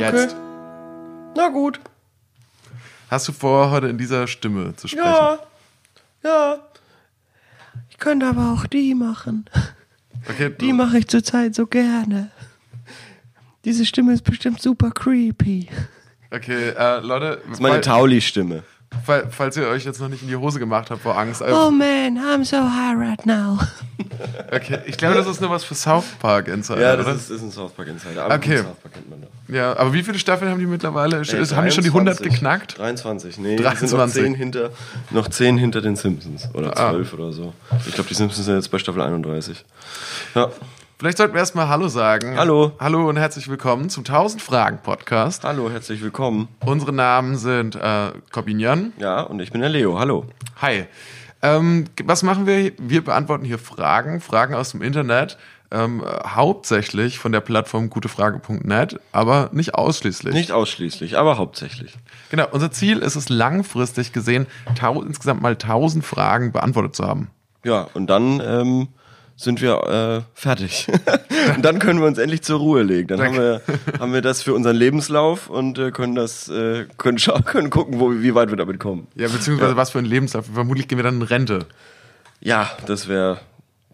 Jetzt. Na gut. Hast du vor, heute in dieser Stimme zu sprechen? Ja. Ja. Ich könnte aber auch die machen. Okay, Die mache ich zurzeit so gerne. Diese Stimme ist bestimmt super creepy. okay äh, Leute, Das ist meine Tauli-Stimme. Fall, falls ihr euch jetzt noch nicht in die Hose gemacht habt vor Angst. äh, Oh man, I'm so high right now. Okay, ich glaube, das ist nur was für South Park Insider, Ja, das oder? ist, ist ein South Park Insider. Aber Okay. South Park kennt man doch. Ja, aber wie viele Staffeln haben die mittlerweile? Ey, haben die schon die 100 23. geknackt? 23, nee, die sind noch 23. 10 hinter, noch 10 hinter den Simpsons. Oder Ah. 12 oder so. Ich glaube, die Simpsons sind jetzt bei Staffel 31. Ja. Vielleicht sollten wir erstmal Hallo sagen. Hallo. Hallo und herzlich willkommen zum 1000 Fragen Podcast. Hallo, herzlich willkommen. Unsere Namen sind äh, Corbinian. Ja, und ich bin der Leo. Hallo. Hi. Ähm, was machen wir? Wir beantworten hier Fragen, Fragen aus dem Internet, ähm, äh, hauptsächlich von der Plattform gutefrage.net, aber nicht ausschließlich. Nicht ausschließlich, aber hauptsächlich. Genau, unser Ziel ist es langfristig gesehen, insgesamt mal 1000 Fragen beantwortet zu haben. Ja, und dann ähm, sind wir äh, fertig. und dann können wir uns endlich zur Ruhe legen. Dann haben wir, haben wir das für unseren Lebenslauf und äh, können das äh, können, scha- können gucken, wo, wie weit wir damit kommen. Ja, beziehungsweise was für ein Lebenslauf. Vermutlich gehen wir dann in Rente. Ja, das wäre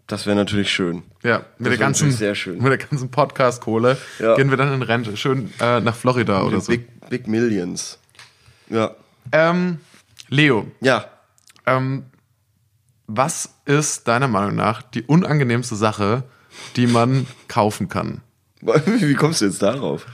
das wäre natürlich schön. Ja, Das mit der wär ganzen, sehr schön. mit der ganzen Podcast-Kohle Ja. gehen wir dann in Rente. Schön äh, nach Florida oder so. Big, Big Millions. Ja. Ähm, Leo, Ja. ähm, was ist deiner Meinung nach die unangenehmste Sache, die man kaufen kann? Wie kommst du jetzt darauf?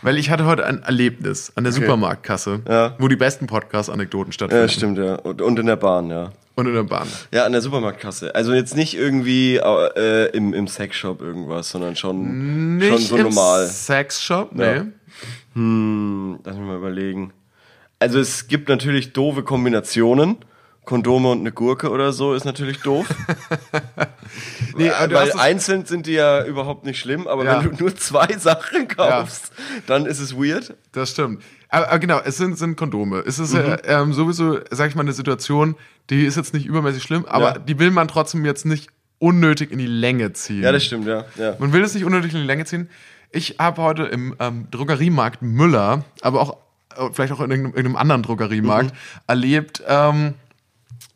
Weil ich hatte heute ein Erlebnis an der Supermarktkasse, Ja. wo die besten Podcast-Anekdoten stattfinden. Ja, stimmt, ja. Und, und in der Bahn, ja. Und in der Bahn. Ja, an der Supermarktkasse. Also jetzt nicht irgendwie äh, im, im Sexshop irgendwas, sondern schon, Nicht schon so im normal. Sexshop, nee. Ja. Hm, lass mich mal überlegen. Also es gibt natürlich doofe Kombinationen. Kondome und eine Gurke oder so ist natürlich doof. nee Weil einzeln sind die ja überhaupt nicht schlimm, aber Ja. wenn du nur zwei Sachen kaufst, dann ist es weird. Das stimmt. Aber, aber genau, es sind, sind Kondome. Es ist Mhm. ja ähm, sowieso, sag ich mal, eine Situation, die ist jetzt nicht übermäßig schlimm, aber Ja. die will man trotzdem jetzt nicht unnötig in die Länge ziehen. Ja, das stimmt, ja. ja. Man will es nicht unnötig in die Länge ziehen. Ich habe heute im ähm, Drogeriemarkt Müller, aber auch äh, vielleicht auch in irgendeinem, irgendeinem anderen Drogeriemarkt Mhm. erlebt, ähm,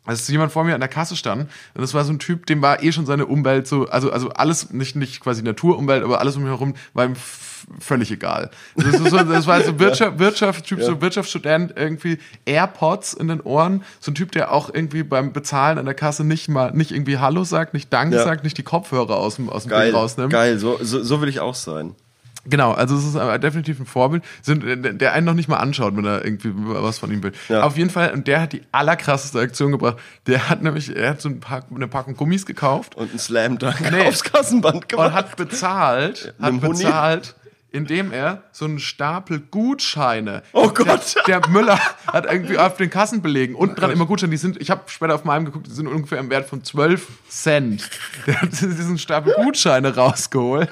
als jemand vor mir an der Kasse stand und das war so ein Typ, dem war eh schon seine Umwelt so, also also alles nicht nicht quasi Naturumwelt, aber alles um ihn herum war ihm völlig egal. Das, ist so, das war so Wirtschaft, Wirtschaftstyp, so Wirtschaftsstudent irgendwie AirPods in den Ohren, so ein Typ, der auch irgendwie beim Bezahlen an der Kasse nicht mal nicht irgendwie Hallo sagt, nicht Danke Ja. sagt, nicht die Kopfhörer aus dem aus dem Geil, Ding rausnimmt. geil, so, so, so will ich auch sein. Genau, also es ist aber definitiv ein Vorbild, sind, der einen noch nicht mal anschaut, wenn er irgendwie was von ihm will. Ja. Auf jeden Fall, und der hat die allerkrasseste Aktion gebracht. Der hat nämlich, er hat so ein paar, eine Packung Gummis gekauft Und ein Slam Dunk Nee. aufs Kassenband gemacht. und hat bezahlt, hat bezahlt, indem er so einen Stapel Gutscheine. Oh Gott. Der, der Müller hat irgendwie auf den Kassenbelegen unten dran immer Gutscheine. Die sind, ich habe später auf meinem geguckt, die sind ungefähr im Wert von 12 Cent. Der hat diesen Stapel Gutscheine rausgeholt.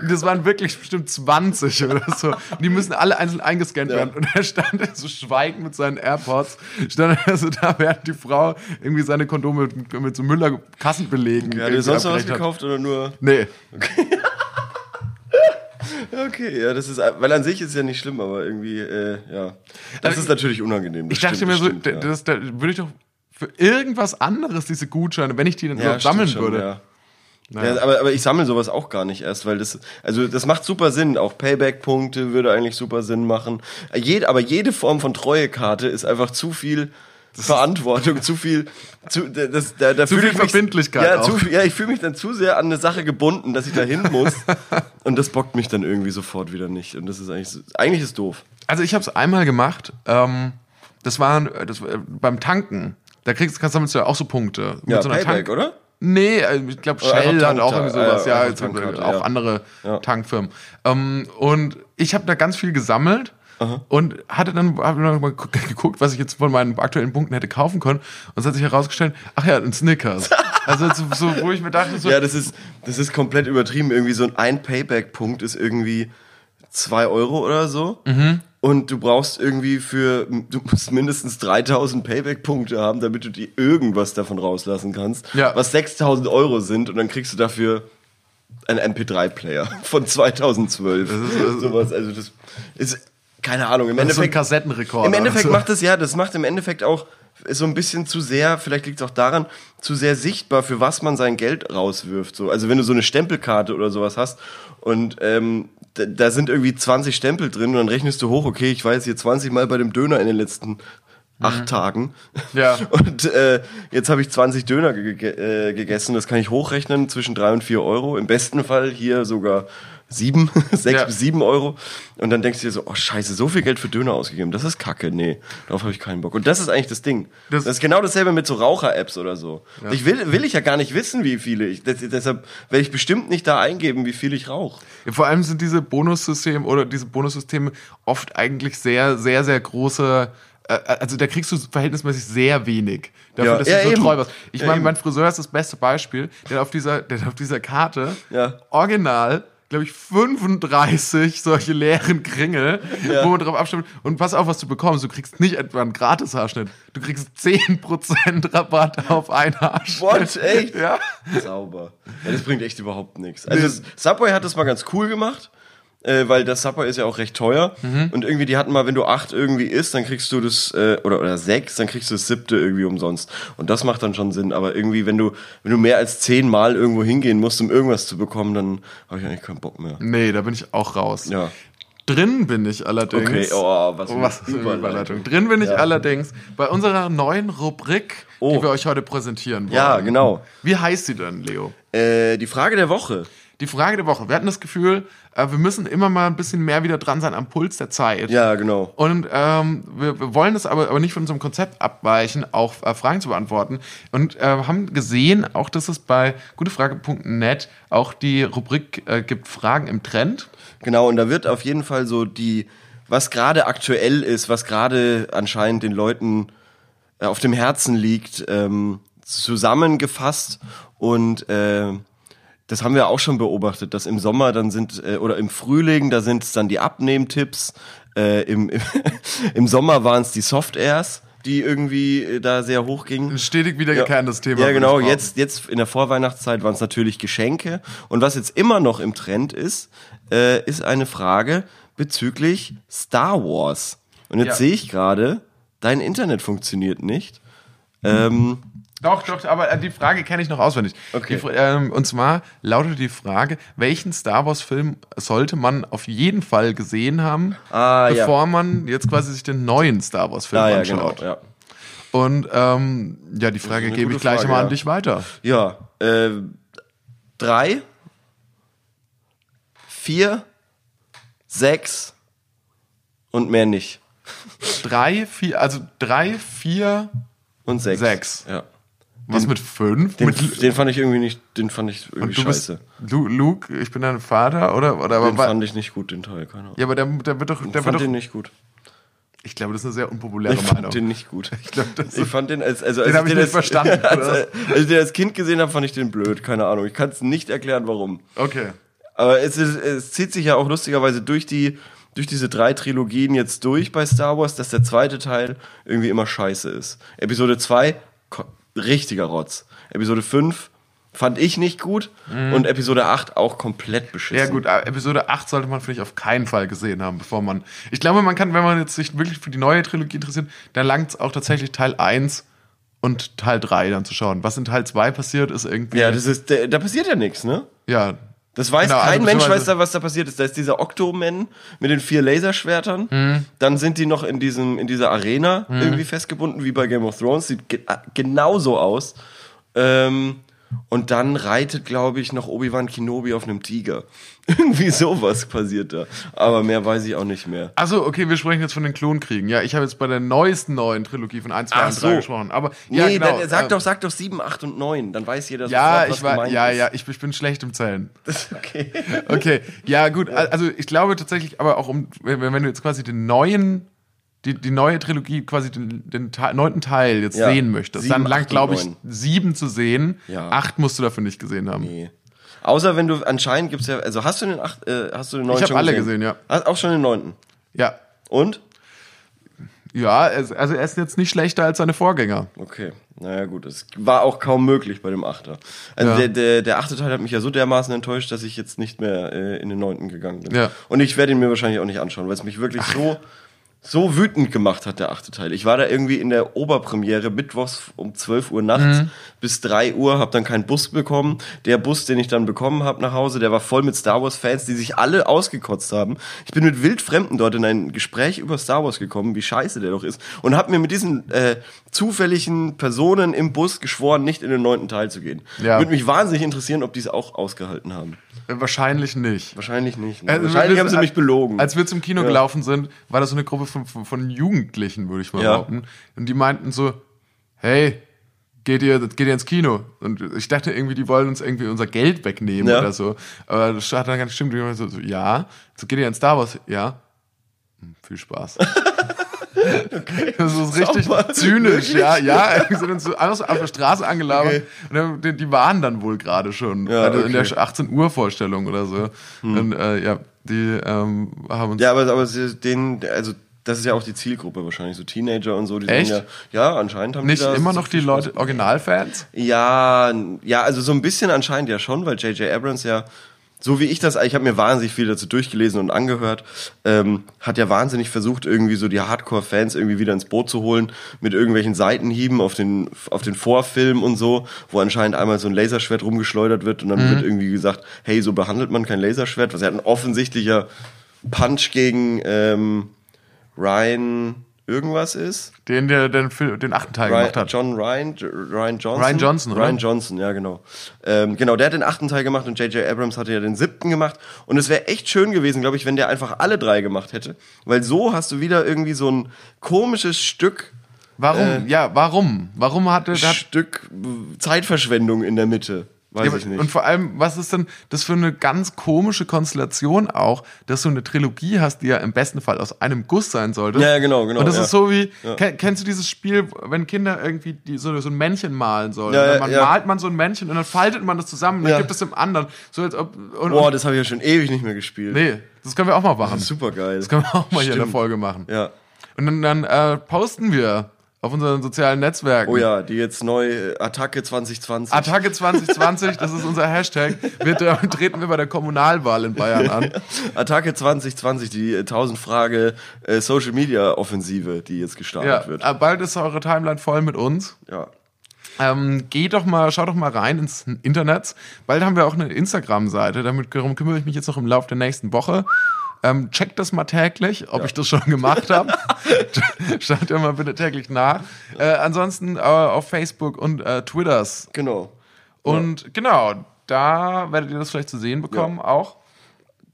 Und das waren wirklich bestimmt 20 oder so. Und die müssen alle einzeln eingescannt werden. Und er stand so schweigend mit seinen AirPods, stand er so da, während die Frau irgendwie seine Kondome mit, mit so Müller Kassenbelegen. Hat ihr sonst noch was gekauft oder nur? Nee. Okay, ja, das ist, weil an sich ist es ja nicht schlimm, aber irgendwie, äh, ja. Das Also ist natürlich unangenehm. Ich dachte stimmt, mir so, das stimmt, da- ja. das, da würde ich doch für irgendwas anderes diese Gutscheine, wenn ich die dann Ja, sammeln schon, würde. Ja. Naja. Ja, aber, aber ich sammle sowas auch gar nicht erst, weil das, also das macht super Sinn. Auch Payback-Punkte würde eigentlich super Sinn machen. Jed, aber jede Form von Treuekarte ist einfach zu viel Verantwortung, zu viel, zu, das, da, da Zu viel ich mich- Verbindlichkeit Ja, auch. zu, ja, ich fühle mich dann zu sehr an eine Sache gebunden, dass ich da hin muss. und das bockt mich dann irgendwie sofort wieder nicht. Und das ist eigentlich, eigentlich ist doof. Also ich habe es einmal gemacht. Ähm, das war, das war äh, beim Tanken. Da kriegst kannst du ja auch so Punkte. Mit Ja, so einer Payback, Tank- oder? Nee, äh, ich glaube Shell hat auch irgendwie sowas. äh, Ja, jetzt Tankkarte, auch ja. andere Ja. Tankfirmen. Ähm, und ich habe da ganz viel gesammelt. Und hatte dann hab dann mal gu- geguckt, was ich jetzt von meinen aktuellen Punkten hätte kaufen können. Und es hat sich herausgestellt, ach ja, ein Snickers. Also so, so wo ich mir dachte, so, Ja, das ist, das ist komplett übertrieben. Irgendwie so ein, ein Payback-Punkt ist irgendwie zwei Euro oder so. Mhm. Und du brauchst irgendwie für, du musst mindestens 3000 Payback-Punkte haben, damit du dir irgendwas davon rauslassen kannst. Ja. Was 6000 Euro sind und dann kriegst du dafür ein MP3-Player von 2012. Sowas, also das ist, keine Ahnung, im Das ist so ein Endeffekt. Kassettenrekorder. Im Endeffekt So. macht es ja, das macht im Endeffekt auch so ein bisschen zu sehr, vielleicht liegt es auch daran, zu sehr sichtbar, für was man sein Geld rauswirft. So. Also wenn du so eine Stempelkarte oder sowas hast und ähm, da, da sind irgendwie 20 Stempel drin und dann rechnest du hoch, okay, ich war jetzt hier 20 Mal bei dem Döner in den letzten acht Tagen. Mhm. Ja. Und äh, jetzt habe ich 20 Döner ge ge äh, gegessen. Das kann ich hochrechnen zwischen drei und vier Euro. Im besten Fall hier sogar sieben, sechs Ja. bis sieben Euro. Und dann denkst du dir so, oh scheiße, so viel Geld für Döner ausgegeben. Das ist kacke. Nee, darauf habe ich keinen Bock. Und das ist eigentlich das Ding. Das- Das, ist genau dasselbe mit so Raucher-Apps oder so. Ich will, will ich ja gar nicht wissen, wie viele ich. Das, deshalb werde ich bestimmt nicht da eingeben, wie viel ich rauche. Vor allem sind diese Bonussysteme oder diese Bonussysteme oft eigentlich sehr, sehr, sehr große. äh, Also da kriegst du verhältnismäßig sehr wenig dafür, Ja. dass Ja, du so eben. treu warst. Ich Ja, meine, mein Friseur ist das beste Beispiel. Der auf dieser, der auf dieser Karte Ja. original, glaube ich, 35 solche leeren Kringel, Ja. wo man drauf abstimmt. Und pass auf, was du bekommst. Du kriegst nicht etwa einen Gratis-Haarschnitt. Du kriegst 10% Rabatt auf einen Haarschnitt. What? Echt? Ja. Sauber. Ja, das bringt echt überhaupt nichts. Also Subway hat das mal ganz cool gemacht, äh, weil das Subway ist ja auch recht teuer. Und irgendwie, die hatten mal, wenn du acht irgendwie isst, dann kriegst du das, äh, oder, oder sechs, dann kriegst du das siebte irgendwie umsonst. Und das macht dann schon Sinn. Aber irgendwie, wenn du, wenn du mehr als zehn Mal irgendwo hingehen musst, um irgendwas zu bekommen, dann habe ich eigentlich keinen Bock mehr. Nee, da bin ich auch raus. Ja. Drin bin ich allerdings. Okay, oh, was, Oh, was Überleitung. Drin bin ich Ja. allerdings bei unserer neuen Rubrik, die Oh. wir euch heute präsentieren wollen. Ja, genau. Wie heißt sie denn, Leo? Äh, die Frage der Woche. Die Frage der Woche. Wir hatten das Gefühl, äh, wir müssen immer mal ein bisschen mehr wieder dran sein am Puls der Zeit. Ja, genau. Und ähm, wir, wir wollen das aber, aber nicht von unserem Konzept abweichen, auch äh, Fragen zu beantworten. Und äh, haben gesehen, auch dass es bei gutefrage.net auch die Rubrik äh, gibt Fragen im Trend. Genau, und da wird auf jeden Fall so die, was gerade aktuell ist, was gerade anscheinend den Leuten äh, auf dem Herzen liegt, ähm, zusammengefasst. Und äh, das haben wir auch schon beobachtet, dass im Sommer dann sind, äh, oder im Frühling, da sind es dann die Abnehmtipps. Äh, im, im, Im Sommer waren es die Soft-Airs, die irgendwie äh, da sehr hoch gingen. Stetig wiederkehrendes Thema. Ja, genau. Jetzt, jetzt in der Vorweihnachtszeit waren es natürlich Geschenke. Und was jetzt immer noch im Trend ist, äh, ist eine Frage bezüglich Star Wars. Und jetzt Ja. sehe ich gerade, dein Internet funktioniert nicht. Ähm, Doch, doch, aber äh, die Frage kenne ich noch auswendig. Okay. Die, ähm, und zwar lautet die Frage, welchen Star Wars-Film sollte man auf jeden Fall gesehen haben, Ah, ja. bevor man jetzt quasi sich den neuen Star Wars-Film ah, ja, genau. anschaut? Ja, Und ähm, ja, die Frage gebe ich gleich Frage, mal an ja. dich weiter. ja äh, drei, vier, sechs und mehr nicht. Drei, vier, also drei, vier, Und sechs. Sechs. Ja. Was mit fünf? Den, mit, den fand ich irgendwie nicht, den fand ich irgendwie du bist scheiße. Lu, Luke, ich bin dein Vater, oder? oder Den wa- fand ich nicht gut, den Teil, keine Ahnung. ja, aber der, der wird doch, der ich fand doch, den nicht gut. ich glaube, das ist eine sehr unpopuläre Ich Meinung. fand den nicht gut. ich glaube, das Ich fand den als, also Den als hab ich nicht als, verstanden, Als, oder? als ich den als Kind gesehen habe, fand ich den blöd. Keine Ahnung. Ich kann es nicht erklären, warum. okay. Aber es, ist, es zieht sich ja auch lustigerweise durch die durch diese drei Trilogien jetzt durch bei Star Wars, dass der zweite Teil irgendwie immer scheiße ist. Episode 2, richtiger Rotz. Episode 5 fand ich nicht gut und Episode 8 auch komplett beschissen. Mhm. Ja gut, Episode 8 sollte man vielleicht auf keinen Fall gesehen haben, bevor man. Ich glaube, man kann, wenn man jetzt sich wirklich für die neue Trilogie interessiert, dann langt es auch tatsächlich Teil 1 und Teil 3 dann zu schauen. Was in Teil 2 passiert, ist irgendwie. Ja, das ist, da passiert ja nichts, ne? ja. Das weiß Genau, also kein Mensch, beziehungsweise- weiß da, was da passiert ist. Da ist dieser Octoman mit den vier Laserschwertern. Mhm. Dann sind die noch in, diesem, in dieser Arena irgendwie festgebunden, wie bei Game of Thrones. Sieht ge äh, genauso aus. Ähm, und dann reitet, glaube ich, noch Obi-Wan Kenobi auf einem Tiger. Irgendwie sowas passiert da. Aber mehr weiß ich auch nicht mehr. Achso, okay, wir sprechen jetzt von den Klonkriegen. Ja, ich habe jetzt bei der neuesten neuen Trilogie von 1, 2 Ach und 3 so. gesprochen. Aber Nee, ja, genau. dann, sag äh, doch, sag doch 7, 8 und 9. Dann weiß jeder Ja, sofort, ich war, ja, ist. ja, ich, ich bin schlecht im Zählen. Okay. Okay, ja gut, also ich glaube tatsächlich, aber auch um, wenn, wenn du jetzt quasi den neuen, die, die neue Trilogie, quasi den, den Te neunten Teil jetzt Ja, sehen möchtest, sieben, dann und glaube ich, sieben zu sehen. Ja. Acht musst du dafür nicht gesehen haben. Nee. Außer wenn du, anscheinend gibt's ja, also hast du den acht, äh, hast du den neunten Ich hab schon alle gesehen? gesehen, ja. Hast auch schon den neunten. Ja, Und? Ja, es- also er ist jetzt nicht schlechter als seine Vorgänger. Okay, naja gut, es war auch kaum möglich bei dem Achter. Also Ja. der, der, der achte Teil hat mich ja so dermaßen enttäuscht, dass ich jetzt nicht mehr äh, in den neunten gegangen bin. Ja. Und ich werde ihn mir wahrscheinlich auch nicht anschauen, weil es mich wirklich so, so wütend gemacht hat, der achte Teil. Ich war da irgendwie in der Oberpremiere mittwochs um 12 Uhr nachts Mhm. bis 3 Uhr, habe dann keinen Bus bekommen. Der Bus, den ich dann bekommen habe nach Hause, der war voll mit Star Wars Fans, die sich alle ausgekotzt haben. Ich bin mit Wildfremden dort in ein Gespräch über Star Wars gekommen, wie scheiße der doch ist. Und habe mir mit diesen äh, zufälligen Personen im Bus geschworen, nicht in den neunten Teil zu gehen. Ja. Würde mich wahnsinnig interessieren, ob die es auch ausgehalten haben. Wahrscheinlich nicht. Wahrscheinlich nicht. Ne? Also, Wahrscheinlich haben sie mich belogen. Als wir zum Kino Ja. gelaufen sind, war das so eine Gruppe von, von, von Jugendlichen, würde ich mal Ja. behaupten. Und die meinten so, hey, geht ihr, geht ihr ins Kino? Und ich dachte irgendwie, die wollen uns irgendwie unser Geld wegnehmen Ja. oder so. Aber das hat dann nicht stimmt. Die so, so, ja. So, geht ihr in Star Wars? Ja. Hm, viel Spaß. Das ist richtig Sauber. zynisch, ja, ja. Wir sind uns alles auf der Straße angelabert. Okay. Und die, die waren dann wohl gerade schon. Ja, also in der okay. 18 Uhr Vorstellung oder so. Und äh, ja, die ähm, haben uns Ja, aber, aber sie- den, also das ist ja auch die Zielgruppe wahrscheinlich, so Teenager und so. Die Echt? Ja, ja, anscheinend haben nicht die da immer so noch die Leute. Originalfans. Ja, ja, also so ein bisschen anscheinend ja schon, weil J.J. Abrams ja, so wie ich das, ich habe mir wahnsinnig viel dazu durchgelesen und angehört, ähm, hat ja wahnsinnig versucht, irgendwie so die Hardcore-Fans irgendwie wieder ins Boot zu holen mit irgendwelchen Seitenhieben auf den, auf den Vorfilm und so, wo anscheinend einmal so ein Laserschwert rumgeschleudert wird und dann Mhm. wird irgendwie gesagt, hey, so behandelt man kein Laserschwert, was ja ein offensichtlicher Punch gegen ähm, Ryan irgendwas ist. Den, der den, den achten Teil Ryan, gemacht hat. John Ryan, Ryan Johnson. Ryan Johnson, oder? Ryan Johnson, ja, genau. Ähm, genau, der hat den achten Teil gemacht und J.J. Abrams hatte ja den siebten gemacht. Und es wäre echt schön gewesen, glaube ich, wenn der einfach alle drei gemacht hätte. Weil so hast du wieder irgendwie so ein komisches Stück, Warum? Äh, ja, warum? Warum hatte hat, Stück Zeitverschwendung in der Mitte. Weiß ja, ich nicht. Und vor allem, was ist denn das für eine ganz komische Konstellation auch, dass du eine Trilogie hast, die ja im besten Fall aus einem Guss sein sollte. Ja, ja, genau, genau, Und das ja. ist so wie, ken- kennst du dieses Spiel, wenn Kinder irgendwie die, so, so ein Männchen malen sollen? Ja, ja, man ja. malt man so ein Männchen und dann faltet man das zusammen und dann Ja. gibt es dem anderen. So als ob, und, Boah, das habe ich ja schon ewig nicht mehr gespielt. nee, das können wir auch mal machen. Super geil. Das können wir auch mal hier in der Stimmt. Folge machen. Ja. Und dann, dann äh, posten wir auf unseren sozialen Netzwerken. Oh ja, die jetzt neu äh, Attacke 2020. Attacke 2020, das ist unser Hashtag. Wir treten wir bei der Kommunalwahl in Bayern an. Attacke 2020, die äh, 1000 Frage äh, Social Media Offensive, die jetzt gestartet Ja, wird. äh, bald ist eure Timeline voll mit uns. Ja. Ähm, geht doch mal, schaut doch mal rein ins Internet. Bald haben wir auch eine Instagram-Seite. Damit darum kümmere ich mich jetzt noch im Laufe der nächsten Woche. Ähm, checkt das mal täglich, ob ich das schon gemacht habe. Schaut ja mal bitte täglich nach. Äh, ansonsten äh, auf Facebook und äh, Twitters. Genau. Und genau, da werdet ihr das vielleicht zu sehen bekommen auch.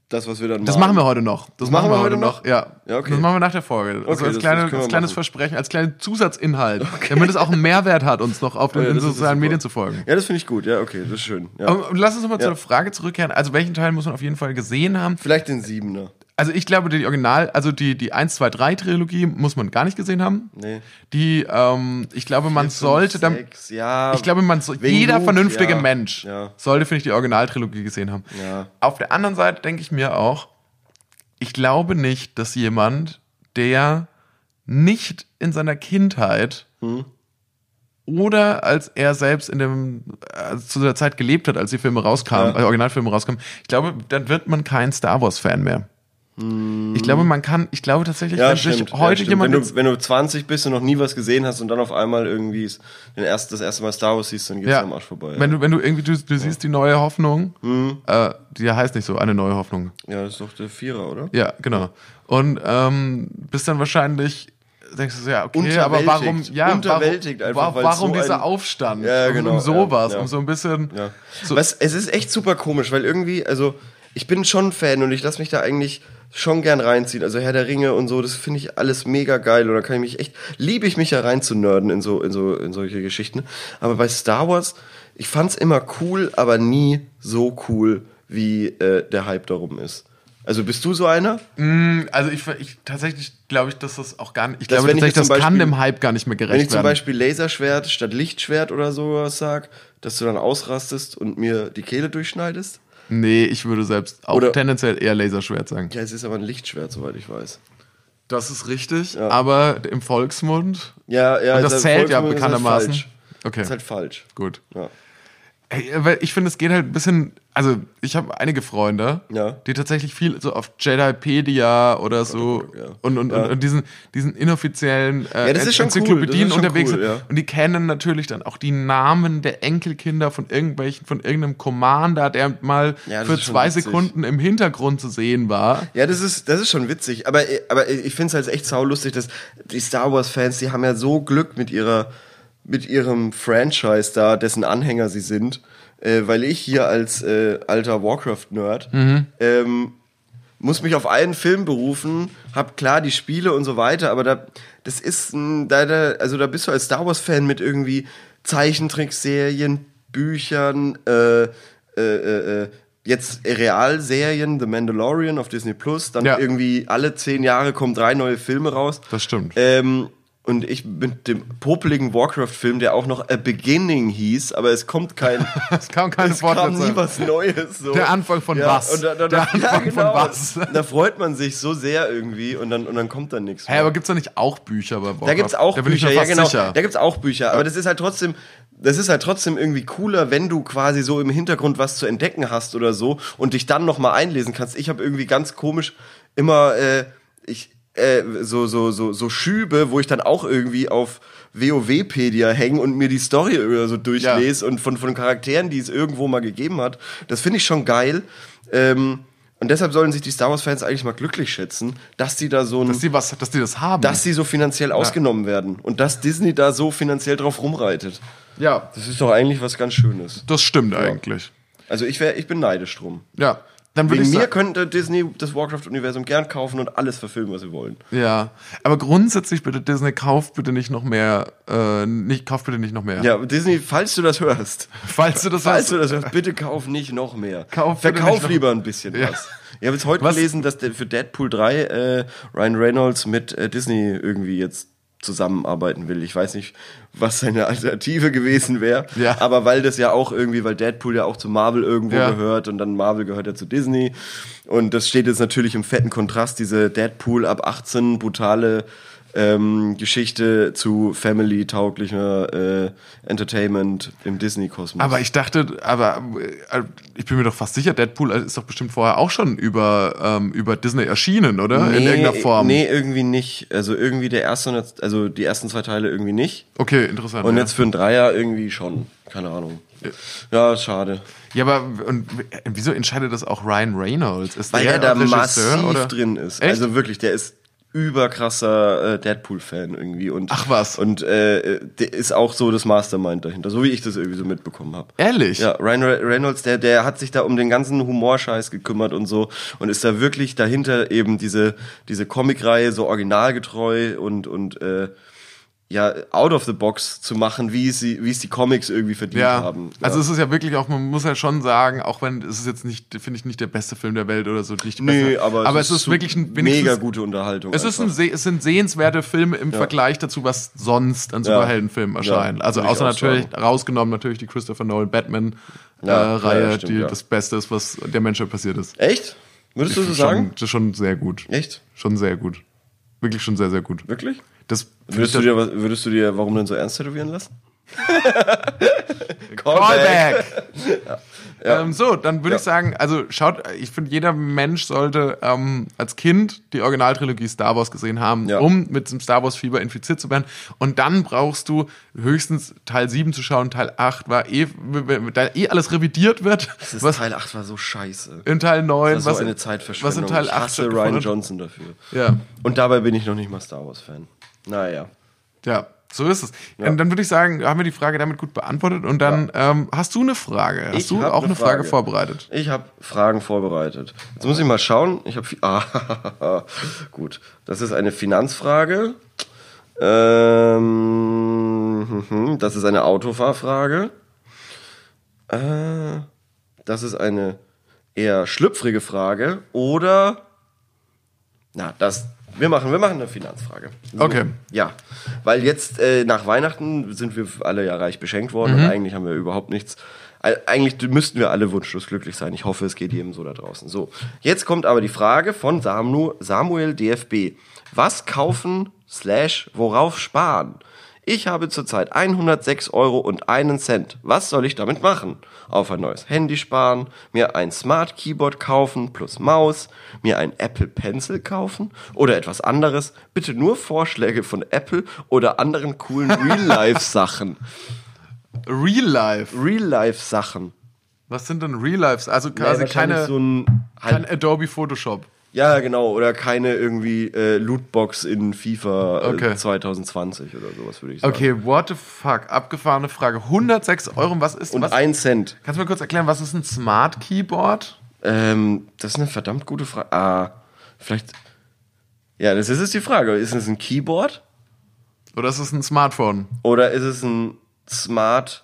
Das, was wir dann Das machen wir heute noch. Das machen wir heute noch. Ja. Ja, okay. Das machen wir nach der Folge. Also Okay, als, das- kleine, das als kleines machen. Versprechen, als kleinen Zusatzinhalt, damit es auch einen Mehrwert hat, uns noch auf den Ja, das sozialen. Medien zu folgen. Ja, das finde ich gut. Ja, okay, das ist schön. Ja. Aber lass uns nochmal Ja. der Frage zurückkehren. Also, welchen Teil muss man auf jeden Fall gesehen haben? Vielleicht den Siebener. Also, ich glaube, die Original, also die, die 1, 2, 3 Trilogie muss man gar nicht gesehen haben. Nee. Die, ähm, ich glaube, man sollte dann. Ja. Ich glaube, man so, jeder Luke, vernünftige ja. Mensch Ja. sollte, finde ich, die Originaltrilogie gesehen haben. Ja. Auf der anderen Seite denke ich mir auch, ich glaube nicht, dass jemand, der nicht in seiner Kindheit Hm. oder als er selbst in dem äh, zu der Zeit gelebt hat, als die Filme rauskamen, Ja. äh, Originalfilme rauskamen, ich glaube, dann wird man kein Star Wars Fan mehr. Ich glaube, man kann, ich glaube tatsächlich. Ja, wenn sich stimmt. heute ja, jemand wenn, du, wenn du 20 bist und noch nie was gesehen hast und dann auf einmal irgendwie den erst, das erste Mal Star Wars siehst, dann geht's ja, am Arsch vorbei. wenn du wenn du irgendwie du, du siehst die neue Hoffnung, Hm. äh, die heißt nicht so eine neue Hoffnung, ja, das ist doch der Vierer, oder? Ja, genau. Und ähm, bist dann wahrscheinlich, denkst du so, ja, okay, aber warum, ja, Unterwältigt warum, einfach, warum so dieser Aufstand? Ja, um, genau, um sowas, ja, ja. um so ein bisschen. Ja. So- Was, es ist echt super komisch, weil irgendwie, also ich bin schon Fan und ich lasse mich da eigentlich schon gern reinziehen. Also Herr der Ringe und so, das finde ich alles mega geil. Und da kann ich mich echt, liebe ich mich ja rein zu nerden in so, in so, in solche Geschichten. Aber bei Star Wars, ich fand's immer cool, aber nie so cool, wie äh, der Hype darum ist. Also bist du so einer? Also ich, ich tatsächlich glaube ich, dass das auch gar nicht. Ich glaube wenn ich tatsächlich, jetzt das zum kann Beispiel- dem Hype gar nicht mehr Wenn gerecht ich zum werden. Beispiel Laserschwert statt Lichtschwert oder sowas sag, dass du dann ausrastest und mir die Kehle durchschneidest? Nee, ich würde selbst auch Oder- tendenziell eher Laserschwert sagen. Ja, es ist aber ein Lichtschwert, soweit ich weiß. Das ist richtig, aber im Volksmund. Ja, ja. Und das der zählt ja Volksmund ist bekanntermaßen. Halt falsch. Okay, Ist halt falsch. gut. Ja. Ey, weil ich finde, es geht halt ein bisschen. Also, ich habe einige Freunde, Ja. die tatsächlich viel so auf Jedipedia oder so Gott, ja. und, und, Ja. und, und diesen, diesen inoffiziellen äh, cool, Enzyklopädien schon unterwegs cool, sind. Und die kennen natürlich dann auch die Namen der Enkelkinder von irgendwelchen, von irgendeinem Commander, der mal für zwei witzig. Sekunden im Hintergrund zu sehen war. Ja, das ist, das ist schon witzig. Aber, aber ich finde es halt echt saulustig, dass die Star Wars-Fans, die haben ja so Glück mit ihrer, mit ihrem Franchise da, dessen Anhänger sie sind. Äh, weil ich hier als äh, alter Warcraft-Nerd ähm, muss mich auf einen Film berufen, hab klar die Spiele und so weiter, aber da, das ist ein, da, da, also da bist du als Star Wars-Fan mit irgendwie Zeichentrickserien, Büchern, äh, äh, äh, äh, jetzt Realserien, The Mandalorian auf Disney Plus, dann Ja. irgendwie alle zehn Jahre kommen drei neue Filme raus. Das stimmt. Ähm, und ich mit dem popeligen Warcraft-Film, der auch noch A Beginning hieß, aber es kommt kein, Es kam keine es kam nie was Neues. So. Der Anfang von was? Und da, da, Der da, Anfang ja, von genau. was? Da freut man sich so sehr irgendwie und dann, und dann kommt dann nichts. Hä, mehr. aber gibt's da nicht auch Bücher bei Warcraft? Da gibt's auch da Bücher, ja genau. sicher. Da gibt's auch Bücher, aber das ist halt trotzdem, das ist halt trotzdem irgendwie cooler, wenn du quasi so im Hintergrund was zu entdecken hast oder so und dich dann noch mal einlesen kannst. Ich habe irgendwie ganz komisch immer äh, ich äh, so so so so Schübe, wo ich dann auch irgendwie auf WoWpedia hänge und mir die Story oder so durchlese und von von Charakteren, die es irgendwo mal gegeben hat. Das finde ich schon geil. Ähm, und deshalb sollen sich die Star Wars Fans eigentlich mal glücklich schätzen, dass die da so ein dass die was, dass die das haben. dass sie so finanziell ausgenommen werden und dass Disney da so finanziell drauf rumreitet. ja, Das ist doch eigentlich was ganz Schönes. das stimmt eigentlich. Also ich wäre, ich bin neidisch drum. Ja, dann würde Wegen ich mir könnte Disney das Warcraft-Universum gern kaufen und alles verfilmen, was sie wollen. ja, aber grundsätzlich bitte Disney kauft bitte nicht noch mehr, äh, nicht kauft bitte nicht noch mehr. Ja, Disney, falls du das hörst, Falls du das falls hast, du das hörst, bitte kauf nicht noch mehr. Kauf Verkauf lieber ein bisschen Ja. was. Ich habe jetzt heute Was? gelesen, dass der für Deadpool 3 äh, Ryan Reynolds mit äh, Disney irgendwie jetzt zusammenarbeiten will. Ich weiß nicht, was seine Alternative gewesen wäre, Ja. aber weil das ja auch irgendwie, weil Deadpool ja auch zu Marvel irgendwo Ja. gehört und dann Marvel gehört ja zu Disney und das steht jetzt natürlich im fetten Kontrast, diese Deadpool ab 18 brutale ähm, Geschichte zu family-tauglicher äh, Entertainment im Disney-Kosmos. aber ich dachte, aber äh, ich bin mir doch fast sicher, Deadpool ist doch bestimmt vorher auch schon über, ähm, über Disney erschienen, oder? In irgendeiner Form. Nee, irgendwie nicht. Also irgendwie der erste, also die ersten zwei Teile irgendwie nicht. Okay, interessant. Und ja. jetzt für ein Dreier irgendwie schon. Keine Ahnung. Ja, schade. Ja, aber und wieso entscheidet das auch Ryan Reynolds? Ist Weil der er da massiv oder? drin ist. Echt? Also wirklich, der ist überkrasser äh, Deadpool-Fan irgendwie. Und, Ach was. Und äh, der ist auch so das Mastermind dahinter, so wie ich das irgendwie so mitbekommen habe. Ehrlich? Ja, Ryan Re- Reynolds, der, der hat sich da um den ganzen Humorscheiß gekümmert und so und ist da wirklich dahinter eben diese, diese Comicreihe so originalgetreu und, und äh, ja, out of the box zu machen, wie es, sie, wie es die Comics irgendwie verdient Ja, haben. Ja. also es ist ja wirklich auch, man muss ja schon sagen, auch wenn es ist jetzt nicht, finde ich nicht der beste Film der Welt oder so, nicht nee, beste, aber, aber es ist so wirklich ein mega gute Unterhaltung. Es, ist ein, es sind sehenswerte Filme im Vergleich dazu, was sonst an Superheldenfilmen erscheinen. Ja, also außer natürlich, sagen. rausgenommen natürlich die Christopher Nolan Batman Ja, äh, ja, Reihe, stimmt, die ja. das Beste ist, was der Menschheit passiert ist. Echt? Würdest du so schon, sagen? Das ist schon sehr gut. Echt? Schon sehr gut. Wirklich schon sehr, sehr gut. Wirklich? Das Würdest du, dir, würdest du dir warum denn so ernst tätowieren lassen? Callback. Ähm, so, dann würde ich sagen, also schaut, ich finde, jeder Mensch sollte ähm, als Kind die Originaltrilogie Star Wars gesehen haben, Ja. um mit dem Star Wars Fieber infiziert zu werden. Und dann brauchst du höchstens Teil 7 zu schauen. Teil 8 war eh, da eh alles revidiert wird. Das ist Was Teil 8 war so scheiße. in Teil 9, Das ist so was, eine in- Zeitverschwendung. was in Teil ich 8 hasse Ryan. Johnson dafür. Ja, Und dabei bin ich noch nicht mal Star Wars-Fan. Naja. ja. So ist es. Und dann würde ich sagen, haben wir die Frage damit gut beantwortet. Und dann ähm, hast du eine Frage. Hast Ich du auch eine Frage, Frage. vorbereitet? Ich habe Fragen vorbereitet. Jetzt muss ich mal schauen. Ich habe. Ah, gut. Das ist eine Finanzfrage. Ähm, das ist eine Autofahrfrage. Äh, das ist eine eher schlüpfrige Frage. Oder. Na, das. Wir machen, wir machen eine Finanzfrage. So, Okay. Ja, weil jetzt äh, nach Weihnachten sind wir alle ja reich beschenkt worden Mhm. und eigentlich haben wir überhaupt nichts. Eigentlich müssten wir alle wunschlos glücklich sein. Ich hoffe, es geht jedem so da draußen. So, jetzt kommt aber die Frage von Samu- Samuel DFB. Was kaufen slash worauf sparen? Ich habe zurzeit 106 Euro und einen Cent. Was soll ich damit machen? Auf ein neues Handy sparen, mir ein Smart Keyboard kaufen plus Maus, mir ein Apple Pencil kaufen oder etwas anderes. Bitte nur Vorschläge von Apple oder anderen coolen Real-Life-Sachen. Real Life. Real-Life-Sachen. Was sind denn Real Lives? Also quasi wahrscheinlich keine, so ein, kein halt, Adobe Photoshop. Ja, genau, oder keine irgendwie äh, Lootbox in FIFA äh, Okay. 2020 oder sowas, würde ich sagen. Okay, what the fuck? Abgefahrene Frage. 106 Euro, was ist Und was? ein Cent. Kannst du mir kurz erklären, was ist ein Smart Keyboard? Ähm, das ist eine verdammt gute Frage. Ah, vielleicht. Ja, das ist jetzt die Frage. Ist es ein Keyboard Oder ist es ein Smartphone? oder ist es ein Smart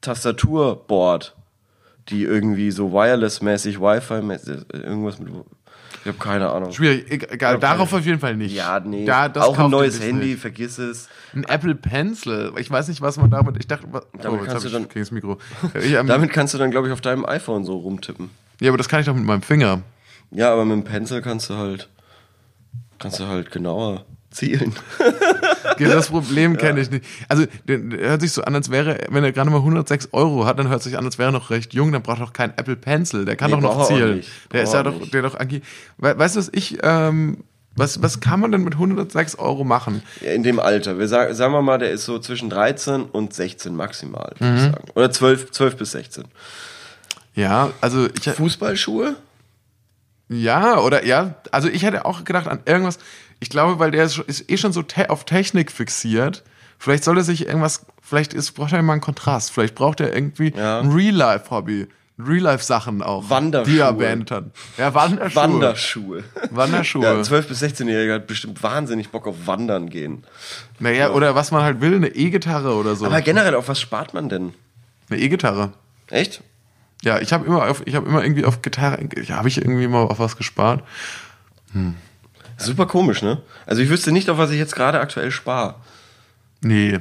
Tastaturboard, die irgendwie so wireless-mäßig, Wi-Fi-mäßig, irgendwas mit. Ich habe keine Ahnung. Schwierig, egal, darauf auf jeden Fall nicht. Ja, nee. Da, auch ein neues ihr nicht. Handy, vergiss es. Ein Apple Pencil. Ich weiß nicht, was man damit. Ich dachte, was, Damit oh, kannst du dann- gegen das Mikro. Ich, ähm, Damit kannst du dann, glaube ich, auf deinem iPhone so rumtippen. ja, aber das kann ich doch mit meinem Finger. Ja, aber mit dem Pencil kannst du halt. Kannst du halt genauer zielen. Das Problem kenne ich nicht. Also, der, hört sich so an, als wäre, wenn er gerade mal 106 Euro hat, dann hört sich an, als wäre er noch recht jung, dann braucht er doch keinen Apple Pencil. Der kann Nee, doch noch zielen. Der ist ja doch, der doch ange We weißt du, was ich, ähm, was, was kann man denn mit 106 Euro machen? In dem Alter. Wir sagen, sagen wir mal, der ist so zwischen 13 und 16 maximal, würde Mhm. ich sagen. Oder 12, 12 bis 16. Ja, also ich, Fußballschuhe? Ja, oder ja, also ich hätte auch gedacht an irgendwas, ich glaube, weil der ist, ist eh schon so te auf Technik fixiert. Vielleicht soll er sich irgendwas, vielleicht ist, braucht er mal einen Kontrast. Vielleicht braucht er irgendwie Ja. ein Real-Life-Hobby. Real-Life-Sachen auch. Wanderschuhe. Die er beendet hat. Ja, Wanderschuhe. Wanderschuhe. Wanderschuhe. Ja, ein 12- bis 16-Jähriger hat bestimmt wahnsinnig Bock auf Wandern gehen. naja, oder was man halt will, eine E-Gitarre oder so. Aber generell, auf was spart man denn? eine E-Gitarre. Echt? Ja, ich habe immer auf, ich habe immer irgendwie auf Gitarre, ja, habe ich irgendwie mal auf was gespart. Super komisch, ne? Also ich wüsste nicht, auf was ich jetzt gerade aktuell spare. Nee.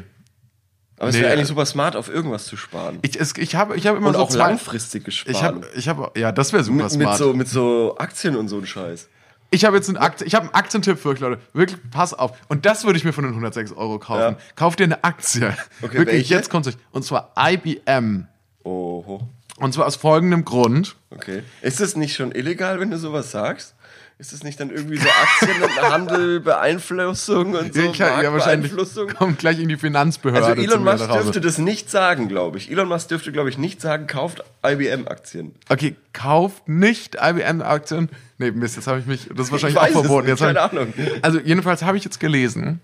Aber es Nee, wäre eigentlich äh, super smart, auf irgendwas zu sparen. Ich, es, ich habe ich hab immer Und so auch zwei, langfristig gespart. Ich habe, ich habe, ja, das wäre super mit, mit, smart. so, mit so Aktien und so ein Scheiß. Ich habe jetzt einen, Aktien, ich hab einen Aktientipp für euch, Leute. Wirklich, pass auf. Und das würde ich mir von den 106 Euro kaufen. Ja. Kauft ihr eine Aktie. Okay, Wirklich, welche? jetzt kommt euch. Und zwar IBM. Oho. Und zwar aus folgendem Grund. Okay. Ist es nicht schon illegal, wenn du sowas sagst? Ist es nicht dann irgendwie so Aktienhandel, Beeinflussung und so? ich, ja, wahrscheinlich kommt gleich in die Finanzbehörde. Also Elon Musk dürfte das nicht sagen, glaube ich. Elon Musk dürfte, glaube ich, nicht sagen, kauft IBM-Aktien. Okay, kauft nicht IBM-Aktien. Nee, Mist, jetzt habe ich mich. Das ist wahrscheinlich auch verboten. nicht, keine ich, Ahnung. Also, jedenfalls habe ich jetzt gelesen,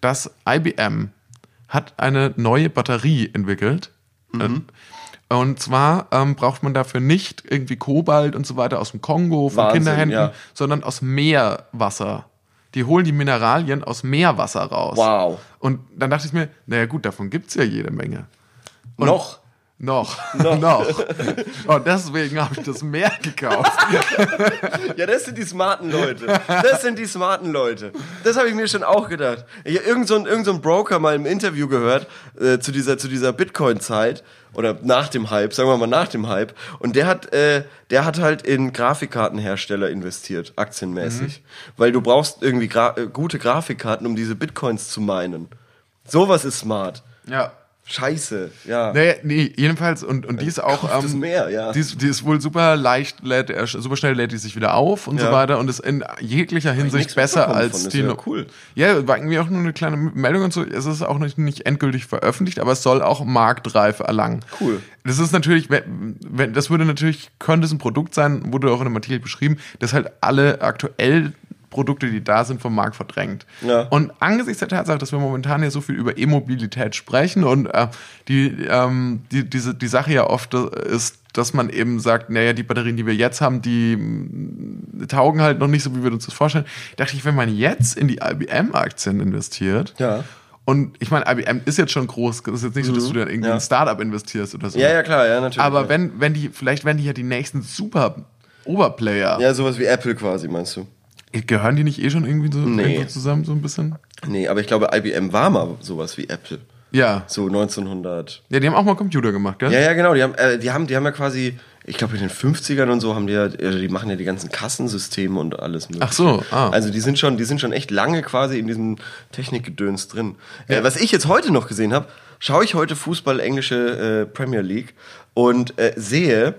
dass IBM hat eine neue Batterie entwickelt. Mhm. Und zwar ähm, braucht man dafür nicht irgendwie Kobalt und so weiter aus dem Kongo von Wahnsinn, Kinderhänden, ja. sondern aus Meerwasser. Die holen die Mineralien aus Meerwasser raus. Wow. Und dann dachte ich mir, naja gut, davon gibt's ja jede Menge. Noch. Noch. Noch. Und deswegen habe ich das Meer gekauft. Ja, das sind die smarten Leute. Das sind die smarten Leute. Das habe ich mir schon auch gedacht. Ich habe irgend so ein, irgend so Broker mal im Interview gehört äh, zu dieser, zu dieser Bitcoin-Zeit oder nach dem Hype, sagen wir mal nach dem Hype. Und der hat, äh, der hat halt in Grafikkartenhersteller investiert, aktienmäßig. Weil du brauchst irgendwie gra äh, gute Grafikkarten, um diese Bitcoins zu meinen. Sowas ist smart. Ja. Scheiße, ja. Nee, nee, jedenfalls, und, und die ist auch. Kauft das Meer, ja. Die ist, die ist wohl super leicht, lädt, super schnell lädt die sich wieder auf und so Ja. weiter und ist in jeglicher Hinsicht besser als von, die. ja cool. Ja, war irgendwie auch nur eine kleine Meldung und so. Es ist auch nicht, nicht endgültig veröffentlicht, aber es soll auch Marktreife erlangen. Cool. Das ist natürlich, wenn, das würde natürlich, könnte es ein Produkt sein, wurde auch in dem Artikel beschrieben, das halt alle aktuell Produkte, die da sind, vom Markt verdrängt. Ja. Und angesichts der Tatsache, dass wir momentan ja so viel über E-Mobilität sprechen und äh, die, ähm, die, diese, die Sache ja oft äh, ist, dass man eben sagt, naja, die Batterien, die wir jetzt haben, die mh, taugen halt noch nicht so, wie wir uns das vorstellen. Dachte ich, wenn man jetzt in die IBM-Aktien investiert, Ja. und ich meine, IBM ist jetzt schon groß, das ist jetzt nicht so, dass du dann irgendwie in Mhm. Ja. ein Startup investierst oder so. Ja, ja, klar, ja, natürlich. Aber ja. wenn, wenn die, vielleicht werden die ja die nächsten super Oberplayer. Ja, sowas wie Apple quasi, meinst du? Gehören die nicht eh schon irgendwie so Nee. zusammen, so ein bisschen? Nee, aber ich glaube, IBM war mal sowas wie Apple. Ja. So 1900. Ja, die haben auch mal Computer gemacht, gell? Ja, ja, genau. Die haben, äh, die haben, die haben ja quasi, ich glaube in den 50ern und so haben die ja, äh, die machen ja die ganzen Kassensysteme und alles mögliche. Ach so, ah. Also die sind schon, die sind schon echt lange quasi in diesem Technikgedöns drin. Äh, was ich jetzt heute noch gesehen habe, schaue ich heute Fußball englische äh, Premier League und äh, sehe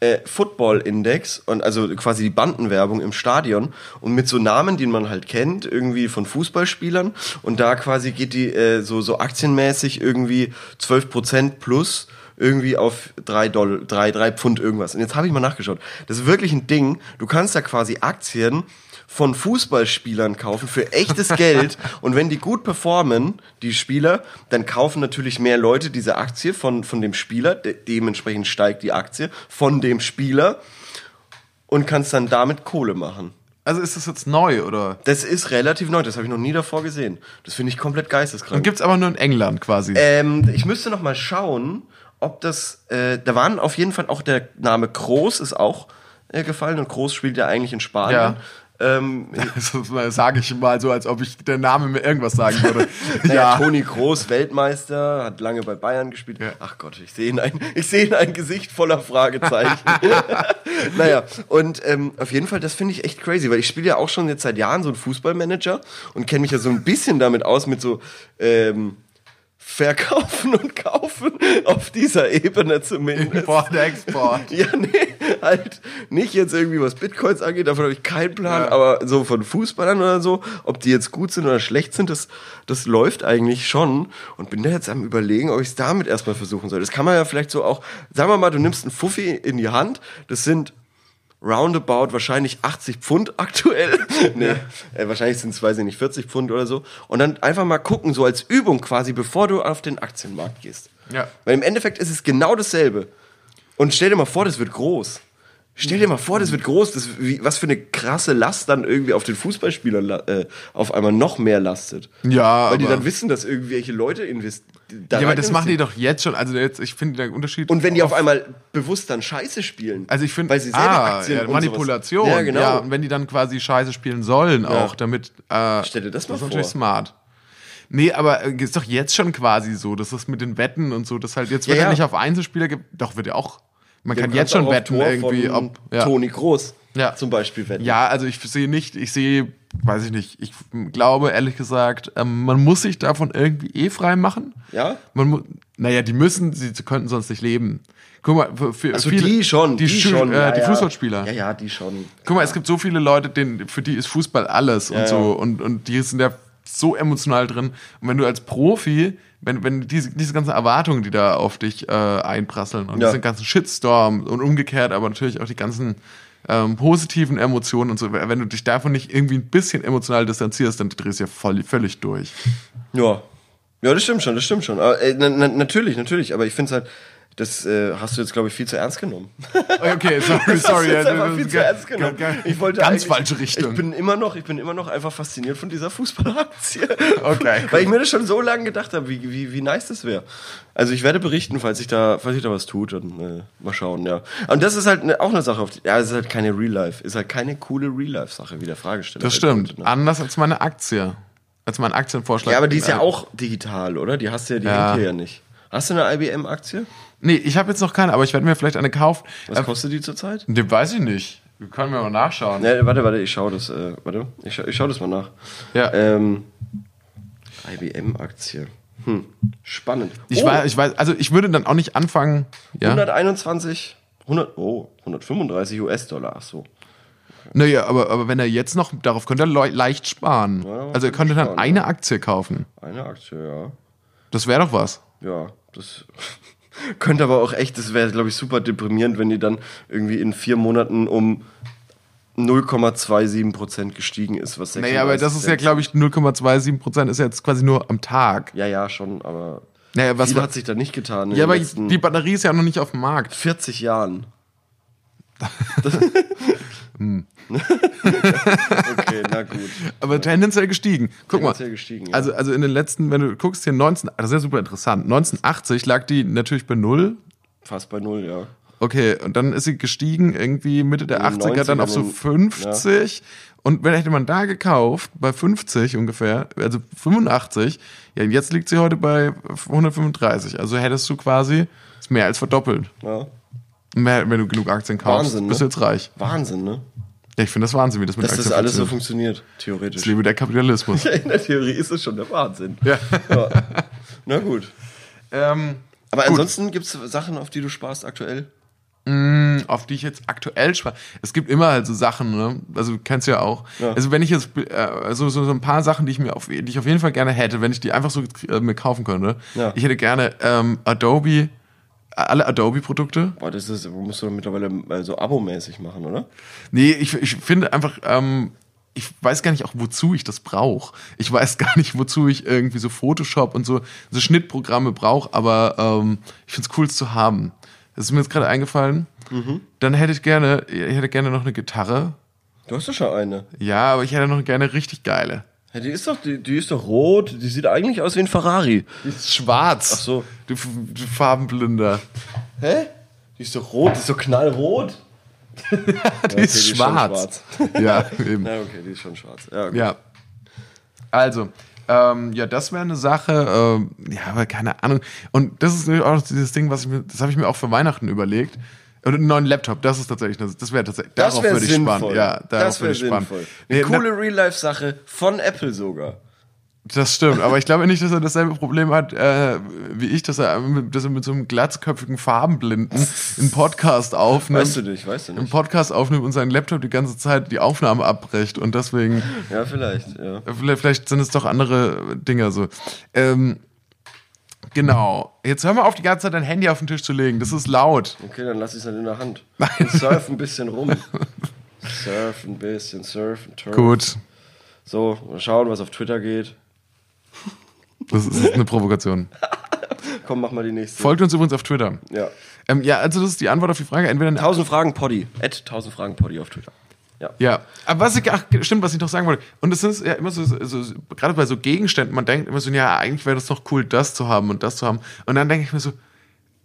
äh, Football Index und also quasi die Bandenwerbung im Stadion. Und mit so Namen, die man halt kennt, irgendwie von Fußballspielern. Und da quasi geht die äh, so so aktienmäßig irgendwie 12% plus irgendwie auf drei drei, drei Pfund irgendwas. Und jetzt habe ich mal nachgeschaut. Das ist wirklich ein Ding. Du kannst da quasi Aktien von Fußballspielern kaufen für echtes Geld. Und wenn die gut performen, die Spieler, dann kaufen natürlich mehr Leute diese Aktie von, von dem Spieler. De dementsprechend steigt die Aktie von dem Spieler und kannst dann damit Kohle machen. Also ist das jetzt neu, oder? Das ist relativ neu, das habe ich noch nie davor gesehen. Das finde ich komplett geisteskrank. Und gibt's aber nur in England quasi. Ähm, ich müsste noch mal schauen, ob das. Äh, da waren auf jeden Fall auch der Name Groß ist auch äh, gefallen und Groß spielt ja eigentlich in Spanien. Ja. Ähm, Das sage ich mal so, als ob ich der Name mir irgendwas sagen würde. naja, Toni Groß, Weltmeister, hat lange bei Bayern gespielt. Ja. Ach Gott, ich sehe in ein, ich sehe in ein Gesicht voller Fragezeichen. naja, und ähm, auf jeden Fall, das finde ich echt crazy, weil ich spiele ja auch schon jetzt seit Jahren so einen Fußballmanager und kenne mich ja so ein bisschen damit aus, mit so ähm, Verkaufen und Kaufen auf dieser Ebene zumindest. Import, Export. Ja, nee, halt nicht jetzt irgendwie was Bitcoins angeht, davon habe ich keinen Plan, Ja. aber so von Fußballern oder so, ob die jetzt gut sind oder schlecht sind, das, das läuft eigentlich schon und bin da jetzt am überlegen, ob ich es damit erstmal versuchen soll. Das kann man ja vielleicht so auch, sagen wir mal, du nimmst einen Fuffi in die Hand, das sind roundabout wahrscheinlich 80 Pfund aktuell. nee, äh, wahrscheinlich sind es, weiß ich nicht, 40 Pfund oder so. Und dann einfach mal gucken, so als Übung quasi, bevor du auf den Aktienmarkt gehst. Ja. Weil im Endeffekt ist es genau dasselbe. Und stell dir mal vor, das wird groß. Stell dir mal vor, das wird groß. Das, wie, was für eine krasse Last dann irgendwie auf den Fußballspielern äh, auf einmal noch mehr lastet. Ja, Weil die dann wissen, dass irgendwelche Leute investieren. Ja, aber das machen die doch jetzt schon. Also jetzt, ich finde den Unterschied. Und wenn die auf einmal bewusst dann Scheiße spielen. also ich finde, weil sie selber ah, Aktien ja, Manipulation. Ja, genau. Ja, und wenn die dann quasi Scheiße spielen sollen auch, damit. Äh, Stell dir das mal ist natürlich vor. smart. Nee, aber äh, ist doch jetzt schon quasi so, dass das mit den Wetten und so, das halt jetzt wird Ja, ja, ja. nicht auf Einzelspieler, doch wird ja auch. Man kann jetzt schon wetten irgendwie, ob. Ja. Toni Groß Ja. zum Beispiel wetten. Ja, also ich sehe nicht, ich sehe, weiß ich nicht, ich glaube ehrlich gesagt, ähm, man muss sich davon irgendwie eh frei machen. Ja? Man naja, die müssen, sie könnten sonst nicht leben. Guck mal, für, für Also viele, die schon, die, die, schon. äh, ja, die. Fußballspieler. Ja, ja, die schon. Guck mal, es gibt so viele Leute, denen, für die ist Fußball alles und Ja, so ja. und, und die sind ja so emotional drin. Und wenn du als Profi, wenn, wenn diese, diese ganzen Erwartungen, die da auf dich äh, einprasseln und Ja. diesen ganzen Shitstorm und umgekehrt, aber natürlich auch die ganzen ähm, positiven Emotionen und so, wenn du dich davon nicht irgendwie ein bisschen emotional distanzierst, dann drehst du ja voll, völlig durch. Ja. Ja, das stimmt schon, das stimmt schon. Aber, äh, na, na, natürlich, natürlich. Aber ich finde es halt, das äh, hast du jetzt, glaube ich, viel zu ernst genommen. Okay, sorry, Das hast sorry. du viel zu ernst genommen. Ich wollte ganz falsche Richtung. Ich bin immer noch, ich bin immer noch einfach fasziniert von dieser Fußballaktie. Okay. Weil ich mir das schon so lange gedacht habe, wie, wie, wie nice das wäre. Also ich werde berichten, falls sich da, falls sich da was tut und äh, mal schauen, ja. Und das ist halt ne, auch eine Sache, auf die, ja, es ist halt keine Real Life, ist halt keine coole Real Life Sache, wie der Fragesteller. das halt stimmt. meinte, ne? Anders als meine Aktie. Als mein Aktienvorschlag. Ja, aber die ist ja Äh, auch digital, oder? Die hast du ja, die Ja. hängt hier ja nicht. Hast du eine IBM-Aktie? Nee, ich habe jetzt noch keine, aber ich werde mir vielleicht eine kaufen. Was kostet die zurzeit? Den weiß ich nicht. Wir können wir mal nachschauen. Ne, warte, warte, ich schau das, äh, warte, ich schau, ich das mal nach. Ja. Ähm, IBM-Aktie. Hm, spannend. Ich, oh, weiß, ich weiß, also ich würde dann auch nicht anfangen. Ja. 121, 100, oh, 135 US-Dollar, ach so. Naja, aber, aber wenn er jetzt noch, darauf könnte er leu- leicht sparen. Ja, also er könnte dann sparen, eine Aktie kaufen. Eine Aktie, ja. Das wäre doch was. Ja, das könnte aber auch echt, das wäre, glaube ich, super deprimierend, wenn die dann irgendwie in vier Monaten um 0,27 Prozent gestiegen ist. Was Naja, aber das ist ja, 36 glaube ich, 0,27 Prozent ist jetzt quasi nur am Tag. Ja, ja, schon, aber Naja, was viel hat sich da nicht getan ja, aber die Batterie ist ja noch nicht auf dem Markt. 40 Jahren. Hm. okay, na gut. Aber tendenziell gestiegen. Guck mal. Tendenziell gestiegen, ja. Also, also in den letzten, wenn du guckst hier 19, das ist ja super interessant. 1980 lag die natürlich bei null. Fast bei null, ja. Okay, und dann ist sie gestiegen irgendwie Mitte der In den 80er dann auf so 90ern, 50. Und wenn hätte man da gekauft, bei 50 ungefähr, also 85, ja, jetzt liegt sie heute bei 135. Also hättest du quasi mehr als verdoppelt. Ja. Mehr, wenn du genug Aktien kaufst, Wahnsinn, ne? bist du jetzt reich. Wahnsinn, ne? Ja, ich finde das Wahnsinn, wie das mit Dass das Aktien alles so funktioniert. theoretisch. Ich liebe der Kapitalismus. In der Theorie ist es schon der Wahnsinn. ja. Ja. Na gut. ähm, Aber Gut. ansonsten gibt es Sachen, auf die du sparst aktuell? auf die ich jetzt aktuell spare. Es gibt immer halt so Sachen, ne? Also du kennst ja auch. Ja. Also wenn ich jetzt äh, also so, so ein paar Sachen, die ich mir auf, die ich auf jeden Fall gerne hätte, wenn ich die einfach so äh, mir kaufen könnte. Ja. Ich hätte gerne ähm, Adobe, alle Adobe-Produkte. Boah, das ist, musst du doch mittlerweile so abomäßig machen, oder? Nee, ich, ich finde einfach, ähm, ich weiß gar nicht auch, wozu ich das brauche. Ich weiß gar nicht, wozu ich irgendwie so Photoshop und so, so Schnittprogramme brauche, aber ähm, ich finde es cool, es zu haben. Das ist mir jetzt gerade eingefallen. Dann hätte ich gerne, ich hätte gerne noch eine Gitarre. Du hast doch schon eine. Ja, aber ich hätte noch gerne richtig geile. Ja, die ist doch, die, die ist doch rot. Die sieht eigentlich aus wie ein Ferrari. Die ist schwarz. Ach so. Du, F- du Farbenblinder. Hä? Die ist doch rot. Die ist doch knallrot. Die ist schwarz. ja, eben. Ja, okay, die ist schon schwarz. Ja, gut. Ja. Also, ähm, ja, das wäre eine Sache, ähm, ja, aber keine Ahnung. Und das ist natürlich auch dieses Ding, was ich mir, das habe ich mir auch für Weihnachten überlegt. Und einen neuen Laptop, das ist tatsächlich, das, das wäre tatsächlich, Das darauf wäre würde ich sinnvoll. sparen. Ja, darauf das wäre sinnvoll. Nee, Eine coole Real-Life-Sache von Apple sogar. Das stimmt, aber ich glaube nicht, dass er dasselbe Problem hat äh, wie ich, dass er, mit, dass er mit so einem glatzköpfigen Farbenblinden einen Podcast aufnimmt. Weißt du nicht, weißt du einen nicht. Podcast aufnimmt und seinen Laptop die ganze Zeit die Aufnahme abbricht und deswegen, Ja, vielleicht, ja. vielleicht, vielleicht sind es doch andere Dinge so. Ähm, genau. Jetzt hör mal auf, die ganze Zeit dein Handy auf den Tisch zu legen. Das ist laut. Okay, dann lass ich es halt in der Hand. Und surf ein bisschen rum. surf ein bisschen, surf und turf. Gut. So, mal schauen, was auf Twitter geht. Das ist eine Provokation. Komm, mach mal die nächste. Folgt uns übrigens auf Twitter. Ja. Ähm, ja, also das ist die Antwort auf die Frage. Entweder eine 1000 Fragen Poddy. At 1000 Fragen Poddy auf Twitter. Ja. Ja, aber was ich, ach, stimmt, was ich noch sagen wollte. Und es ist ja immer so, so, gerade bei so Gegenständen, man denkt immer so, ja, eigentlich wäre das doch cool, das zu haben und das zu haben. Und dann denke ich mir so,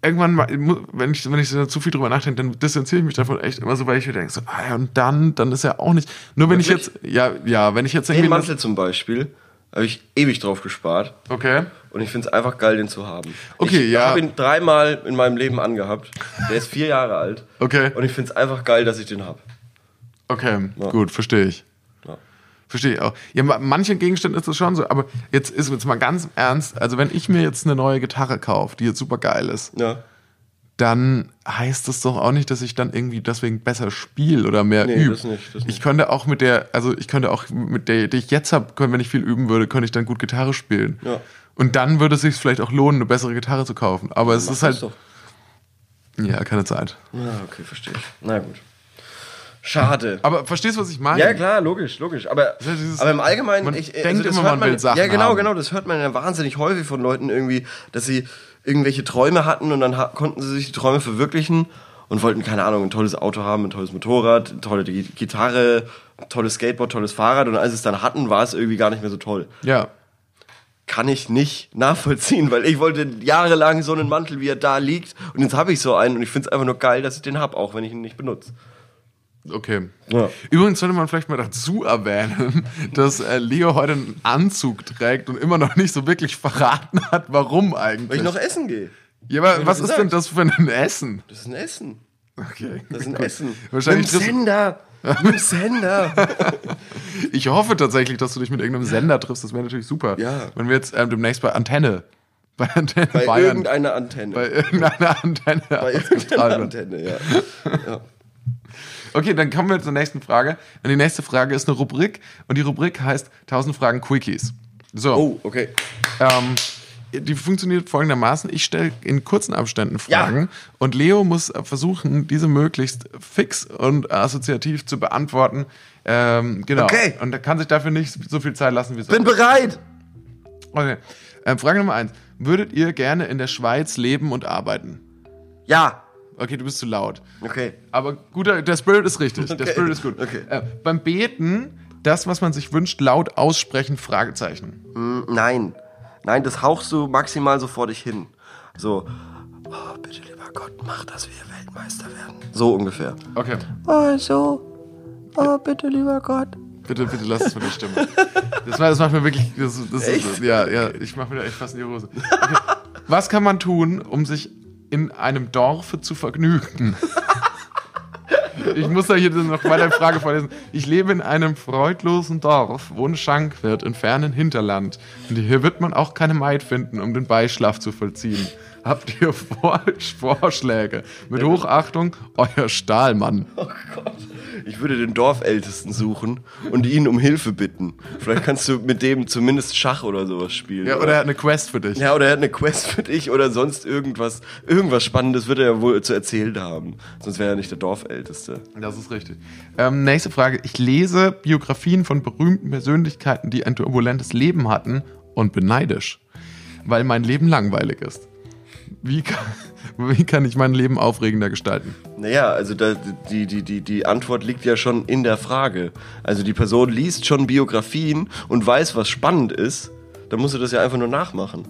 irgendwann, mal, wenn ich, wenn ich so zu viel drüber nachdenke, dann distanziere ich mich davon echt immer so, weil ich mir denke, so, ah ja, und dann, dann ist ja auch nicht. Nur wenn ich Wirklich? jetzt, ja, ja, wenn ich jetzt Den irgendwie. Mantel zum Beispiel habe ich ewig drauf gespart. okay. Und ich finde es einfach geil, den zu haben. Okay, ich ja. habe ihn dreimal in meinem Leben angehabt. Der ist vier Jahre alt. Okay. Und ich finde es einfach geil, dass ich den habe. Okay, Ja. gut, verstehe ich. Ja. Verstehe ich auch. Ja, ma- manchen Gegenständen ist das schon so, aber jetzt ist jetzt mal ganz ernst, also wenn ich mir jetzt eine neue Gitarre kaufe, die jetzt super geil ist, ja. dann heißt das doch auch nicht, dass ich dann irgendwie deswegen besser spiele oder mehr Nee, übe. das nicht, das Ich nicht. könnte auch mit der, also ich könnte auch mit der, die ich jetzt habe, wenn ich viel üben würde, könnte ich dann gut Gitarre spielen. Ja. Und dann würde es sich vielleicht auch lohnen, eine bessere Gitarre zu kaufen. Aber es Mach ist halt, ja, keine Zeit. Ja, okay, verstehe ich. Na gut. Schade. Aber verstehst du, was ich meine? Ja, klar, logisch, logisch. Aber, ja dieses- aber im Allgemeinen, man ich, äh, denkt das immer, hört man will Sachen Ja, genau, haben. genau. Das hört man ja wahnsinnig häufig von Leuten irgendwie, dass sie irgendwelche Träume hatten und dann ha konnten sie sich die Träume verwirklichen und wollten, keine Ahnung, ein tolles Auto haben, ein tolles Motorrad, eine tolle Gi- Gitarre, ein tolles Skateboard, tolles Fahrrad und als sie es dann hatten, war es irgendwie gar nicht mehr so toll. Ja. Kann ich nicht nachvollziehen, weil ich wollte jahrelang so einen Mantel, wie er da liegt und jetzt habe ich so einen und ich finde es einfach nur geil, dass ich den habe, auch wenn ich ihn nicht benutze. Okay. Ja. Übrigens sollte man vielleicht mal dazu erwähnen, dass äh, Leo heute einen Anzug trägt und immer noch nicht so wirklich verraten hat, warum eigentlich. Weil ich noch essen gehe. ja, aber was ist denn das für ein Essen? Das ist ein Essen. Okay. Das ist ein Gut. Essen. Wahrscheinlich Mit Sender. Mit Sender. ich hoffe tatsächlich, dass du dich mit irgendeinem Sender triffst. Das wäre natürlich super. Ja. Wenn wir jetzt ähm, demnächst bei Antenne, bei Antenne Bei Bayern, irgendeiner Antenne. bei irgendeiner Antenne Bei irgendeiner. Antenne, ja. ja. Okay, dann kommen wir zur nächsten Frage. Und die nächste Frage ist eine Rubrik und die Rubrik heißt 1000 Fragen Quickies. So. Oh, okay. Ähm, die funktioniert folgendermaßen. Ich stelle in kurzen Abständen Fragen und Leo muss äh, versuchen, diese möglichst fix und assoziativ zu beantworten. Ähm, genau. Okay. Und er kann sich dafür nicht so viel Zeit lassen wie so. Bin bereit. Okay. Ähm, Frage Nummer eins. Würdet ihr gerne in der Schweiz leben und arbeiten? Ja. Okay, du bist zu laut. Okay. Aber guter, der Spirit ist richtig. Der Okay. Spirit ist gut. Okay. Äh, beim Beten, das, was man sich wünscht, laut aussprechen, Fragezeichen. Hm, Nein. Nein, das hauchst du maximal so vor dich hin. So. Oh, bitte, lieber Gott, mach, dass wir Weltmeister werden. So ungefähr. Okay. Also. Oh, bitte, lieber Gott. Bitte, bitte lass es mit der Stimme. Das, das macht mir wirklich. Das, das ist, ja, ja, ich mache mir da echt fast in die Hose. Okay. Was kann man tun, um sich in einem Dorf zu vergnügen? Ich muss da hier noch mal eine Frage vorlesen. Ich lebe in einem freudlosen Dorf, wo ein Schankwirt im fernen Hinterland. Und hier wird man auch keine Maid finden, um den Beischlaf zu vollziehen. Habt ihr Vor Vorschläge? Mit Hochachtung, euer Stahlmann. Oh Gott. Ich würde den Dorfältesten suchen und ihn um Hilfe bitten. Vielleicht kannst du mit dem zumindest Schach oder sowas spielen. Ja, oder er hat eine Quest für dich. Ja, oder er hat eine Quest für dich oder sonst irgendwas. Irgendwas Spannendes wird er ja wohl zu erzählen haben. Sonst wäre er nicht der Dorfälteste. Das ist richtig. Ähm, nächste Frage. Ich lese Biografien von berühmten Persönlichkeiten, die ein turbulentes Leben hatten und bin neidisch, weil mein Leben langweilig ist. Wie kann, wie kann ich mein Leben aufregender gestalten? Naja, also da, die, die, die, die Antwort liegt ja schon in der Frage. Also die Person liest schon Biografien und weiß, was spannend ist. Dann musst du das ja einfach nur nachmachen.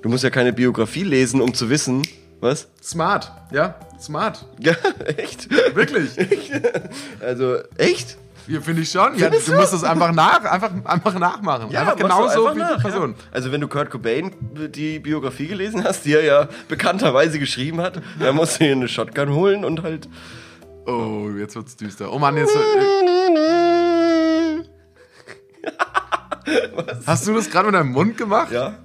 Du musst ja keine Biografie lesen, um zu wissen, was? Smart, ja, smart. Ja, echt? Wirklich? Also, echt? Ja, finde ich schon. Ja, du du? musst es einfach, nach, einfach, einfach nachmachen. einfach machst du genauso einfach wie nach, die Person. Ja. Also wenn du Kurt Cobain die Biografie gelesen hast, die er ja bekannterweise geschrieben hat, dann musst du dir eine Shotgun holen und halt... Oh, jetzt wird's düster. Oh Mann, jetzt. Äh, Hast du das gerade mit deinem Mund gemacht? Ja.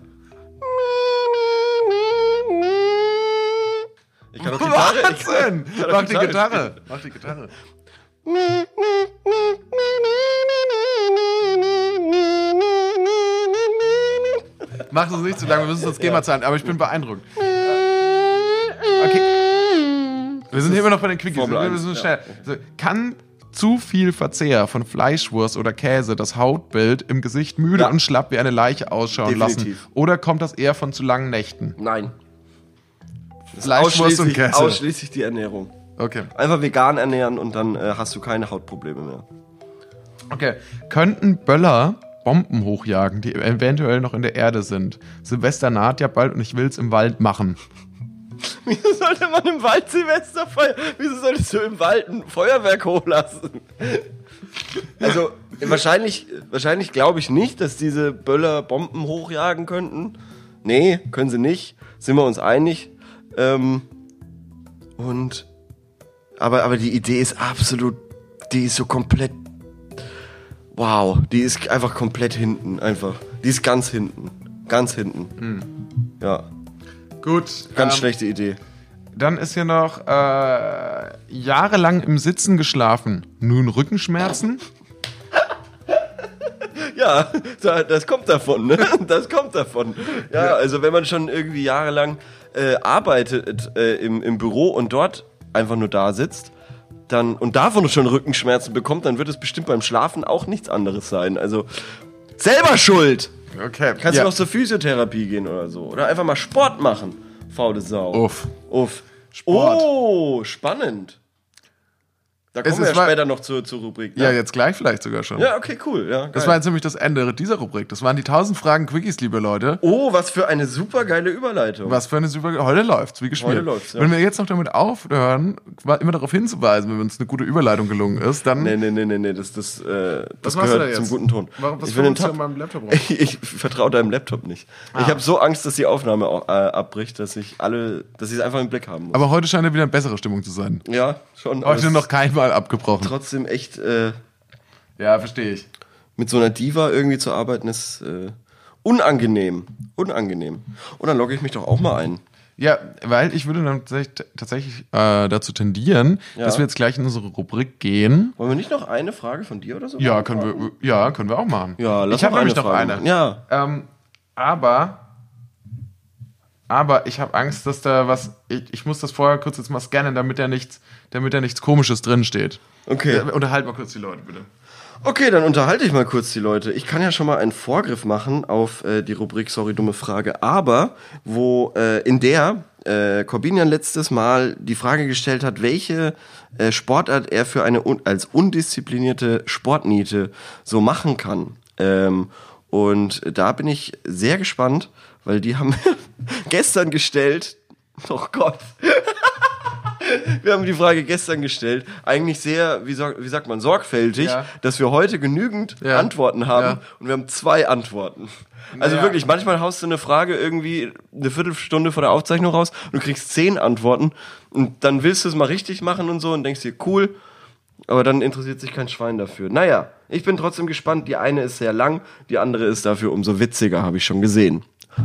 Ich kann auch Gitarre. Ich Wahnsinn! kann auch Mach die Gitarre Gitarre. Mach die Gitarre. Mach das nicht zu lange, wir müssen das GEMA zahlen, aber ich bin beeindruckt. Okay. Wir sind hier immer noch bei den Quickies. Wir 1, müssen schnell. Kann zu viel Verzehr von Fleischwurst oder Käse das Hautbild im Gesicht müde Ja. und schlapp wie eine Leiche ausschauen lassen? Definitiv. Oder kommt das eher von zu langen Nächten? Nein. Fleischwurst und Käse. ausschließlich die Ernährung. Okay. Einfach vegan ernähren und dann äh, hast du keine Hautprobleme mehr. Okay. Könnten Böller Bomben hochjagen, die eventuell noch in der Erde sind? Silvester naht ja bald und ich will's im Wald machen. Wieso sollte man im Wald Silvester feiern? Wieso solltest du im Wald ein Feuerwerk hochlassen? Also, wahrscheinlich, wahrscheinlich glaube ich nicht, dass diese Böller Bomben hochjagen könnten. Nee, können sie nicht. Sind wir uns einig. Ähm, und, aber, aber die Idee ist absolut, die ist so komplett, wow, die ist einfach komplett hinten, einfach. Die ist ganz hinten. Ganz hinten. Ja, Gut. ganz ähm, schlechte Idee. Dann ist hier noch äh, jahrelang im Sitzen geschlafen. Nun Rückenschmerzen? Ja, da- das kommt davon, ne? Das kommt davon. Ja, also wenn man schon irgendwie jahrelang äh, arbeitet äh, im, im Büro und dort einfach nur da sitzt, dann und davon schon Rückenschmerzen bekommt, dann wird es bestimmt beim Schlafen auch nichts anderes sein. Also selber schuld. Okay. Kannst ja. du noch zur Physiotherapie gehen oder so. Oder einfach mal Sport machen. Faule Sau. Uff. Uff. Sport. Oh, spannend. Da kommen Es wir ist ja später noch zur, zur Rubrik. Ne? Ja, jetzt gleich vielleicht sogar schon. ja, okay, cool. Ja, Das geil. war jetzt nämlich das Ende dieser Rubrik. Das waren die 1000 Fragen Quickies, liebe Leute. Oh, was für eine super geile Überleitung. Was für eine super. Heute läuft's, wie gespielt. Heute läuft's, ja. Wenn wir jetzt noch damit aufhören, immer darauf hinzuweisen, wenn uns eine gute Überleitung gelungen ist, dann. Nee, nee, nee, nee, nee, das, das, äh, das machst du da gehört zum guten Ton. Warum, was ich will den Tab. meinem Laptop? Ich, ich vertraue deinem Laptop nicht. Ah. Ich habe so Angst, dass die Aufnahme auch, äh, abbricht, dass ich alle, dass ich es einfach im Blick haben muss. Aber heute scheint ja wieder eine bessere Stimmung zu sein. ja, schon. Heute noch keinmal abgebrochen. Trotzdem echt äh, Ja, verstehe ich. mit so einer Diva irgendwie zu arbeiten ist äh, unangenehm, unangenehm. Und dann logge ich mich doch auch mal ein. Ja, weil ich würde dann tatsächlich, äh, dazu tendieren, Ja. dass wir jetzt gleich in unsere Rubrik gehen. Wollen wir nicht noch eine Frage von dir oder so? Ja, können wir, ja, können wir auch machen. Ja, lass ich habe nämlich noch eine. Ja. Ähm, aber, aber ich habe Angst, dass da was. Ich, ich muss das vorher kurz jetzt mal scannen, damit da nichts, damit da nichts Komisches drin steht. Okay. Äh, unterhalt mal kurz die Leute, bitte. Okay, dann unterhalte ich mal kurz die Leute. Ich kann ja schon mal einen Vorgriff machen auf äh, die Rubrik Sorry, dumme Frage, aber wo äh, in der äh, Corbinian letztes Mal die Frage gestellt hat, welche äh, Sportart er für eine un als undisziplinierte Sportniete so machen kann. Ähm, und da bin ich sehr gespannt, weil die haben gestern gestellt. Oh Gott. Wir haben die Frage gestern gestellt, eigentlich sehr, wie, wie sagt man, sorgfältig, Ja. dass wir heute genügend Ja. Antworten haben Ja. und wir haben zwei Antworten. Also wirklich, manchmal haust du eine Frage irgendwie eine Viertelstunde vor der Aufzeichnung raus und du kriegst zehn Antworten und dann willst du es mal richtig machen und so und denkst dir, cool, aber dann interessiert sich kein Schwein dafür. Naja, ich bin trotzdem gespannt. Die eine ist sehr lang, die andere ist dafür umso witziger, habe ich schon gesehen.